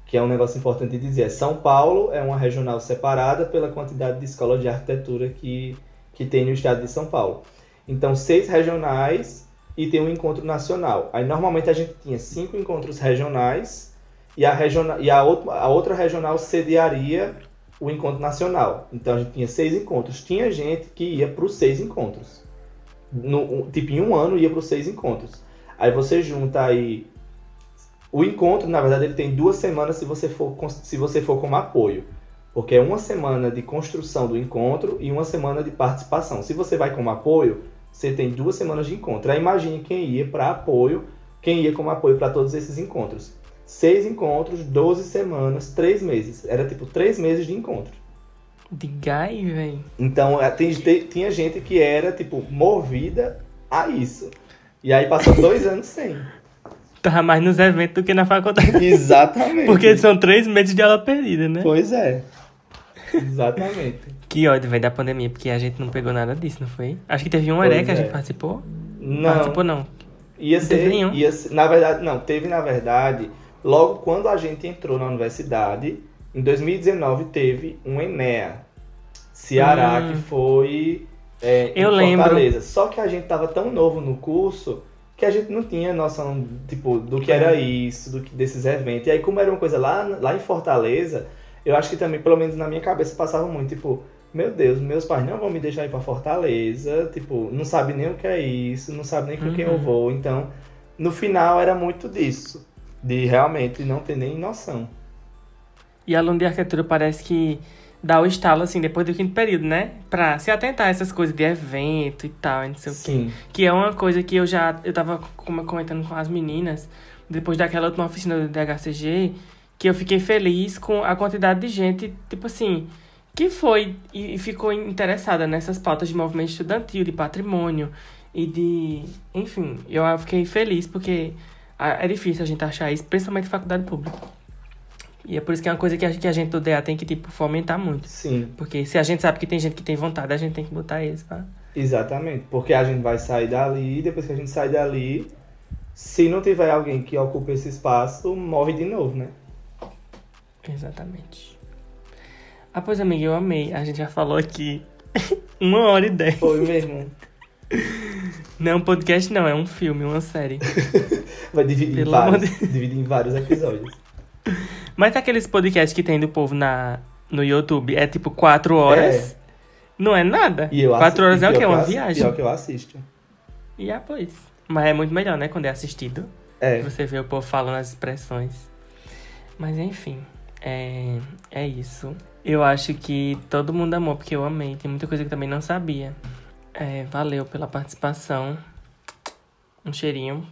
que é um negócio importante de dizer. São Paulo é uma regional separada pela quantidade de escola de arquitetura que, que tem no estado de São Paulo. Então, seis regionais e tem um encontro nacional. Aí, normalmente, a gente tinha cinco encontros regionais e a, regional, e a, outra, a outra regional sediaria o encontro nacional. Então, a gente tinha seis encontros. Tinha gente que ia para os seis encontros. No, tipo, em um ano ia para os seis encontros. Aí você junta aí... O encontro, na verdade, ele tem duas semanas se você for, se você for como apoio. Porque é uma semana de construção do encontro e uma semana de participação. Se você vai como apoio, você tem duas semanas de encontro. Aí imagine quem ia para apoio, quem ia como apoio para todos esses encontros. Seis encontros, 12 semanas, três meses. Era tipo três meses de encontro. De gai, velho. Então, é, tinha gente que era, tipo, movida a isso. E aí passou dois anos sem. Tava mais nos eventos do que na faculdade. Exatamente. Porque são três meses de aula perdida, né? Pois é. Exatamente. Que ódio, velho, da pandemia, porque a gente não pegou nada disso, não foi? Acho que teve um ERE que a gente é. participou. Não. Participou, não. Ia não ser, ia ser, na verdade, não, teve na verdade, logo quando a gente entrou na universidade, em 2019 teve um ENEA, Ceará, hum. que foi é, Eu lembro. Fortaleza. Só que a gente tava tão novo no curso que a gente não tinha noção, tipo, do que era isso, do que, desses eventos. E aí, como era uma coisa lá, lá em Fortaleza, eu acho que também, pelo menos na minha cabeça, passava muito, tipo, meu Deus, meus pais não vão me deixar ir pra Fortaleza, tipo, não sabe nem o que é isso, não sabe nem com uhum. quem eu uhum. vou. Então, no final era muito disso, de realmente não ter nem noção. E aluno de arquitetura parece que dá o estalo, assim, depois do quinto período, né? Pra se atentar a essas coisas de evento e tal, não sei Sim. o quê. Que é uma coisa que eu já, eu tava comentando com as meninas, depois daquela última oficina do DHCG, que eu fiquei feliz com a quantidade de gente, tipo assim, que foi e ficou interessada nessas pautas de movimento estudantil, de patrimônio e de. Enfim, eu fiquei feliz porque é difícil a gente achar isso, principalmente em faculdade pública. E é por isso que é uma coisa que a, que a gente do DA tem que, tipo, fomentar muito. Sim. Porque se a gente sabe que tem gente que tem vontade, a gente tem que botar eles pra... Exatamente. Porque a gente vai sair dali, e depois que a gente sai dali, se não tiver alguém que ocupe esse espaço, morre de novo, né? Exatamente. Ah, pois, amiga, eu amei. A gente já falou aqui uma hora e dez. Foi mesmo. Não é um podcast, não, é um filme, uma série. Vai dividir em, vários, de... dividir em vários episódios. Mas aqueles podcasts que tem do povo na, no YouTube é tipo quatro horas. É. Não é nada. E eu quatro horas é o quê? Uma assisto, viagem. É o que eu assisto. E ah, pois. Mas é muito melhor, né? Quando é assistido. É. Você vê o povo falando as expressões. Mas enfim. É, é isso. Eu acho que todo mundo amou, porque eu amei. Tem muita coisa que também não sabia. É, valeu pela participação. Um cheirinho.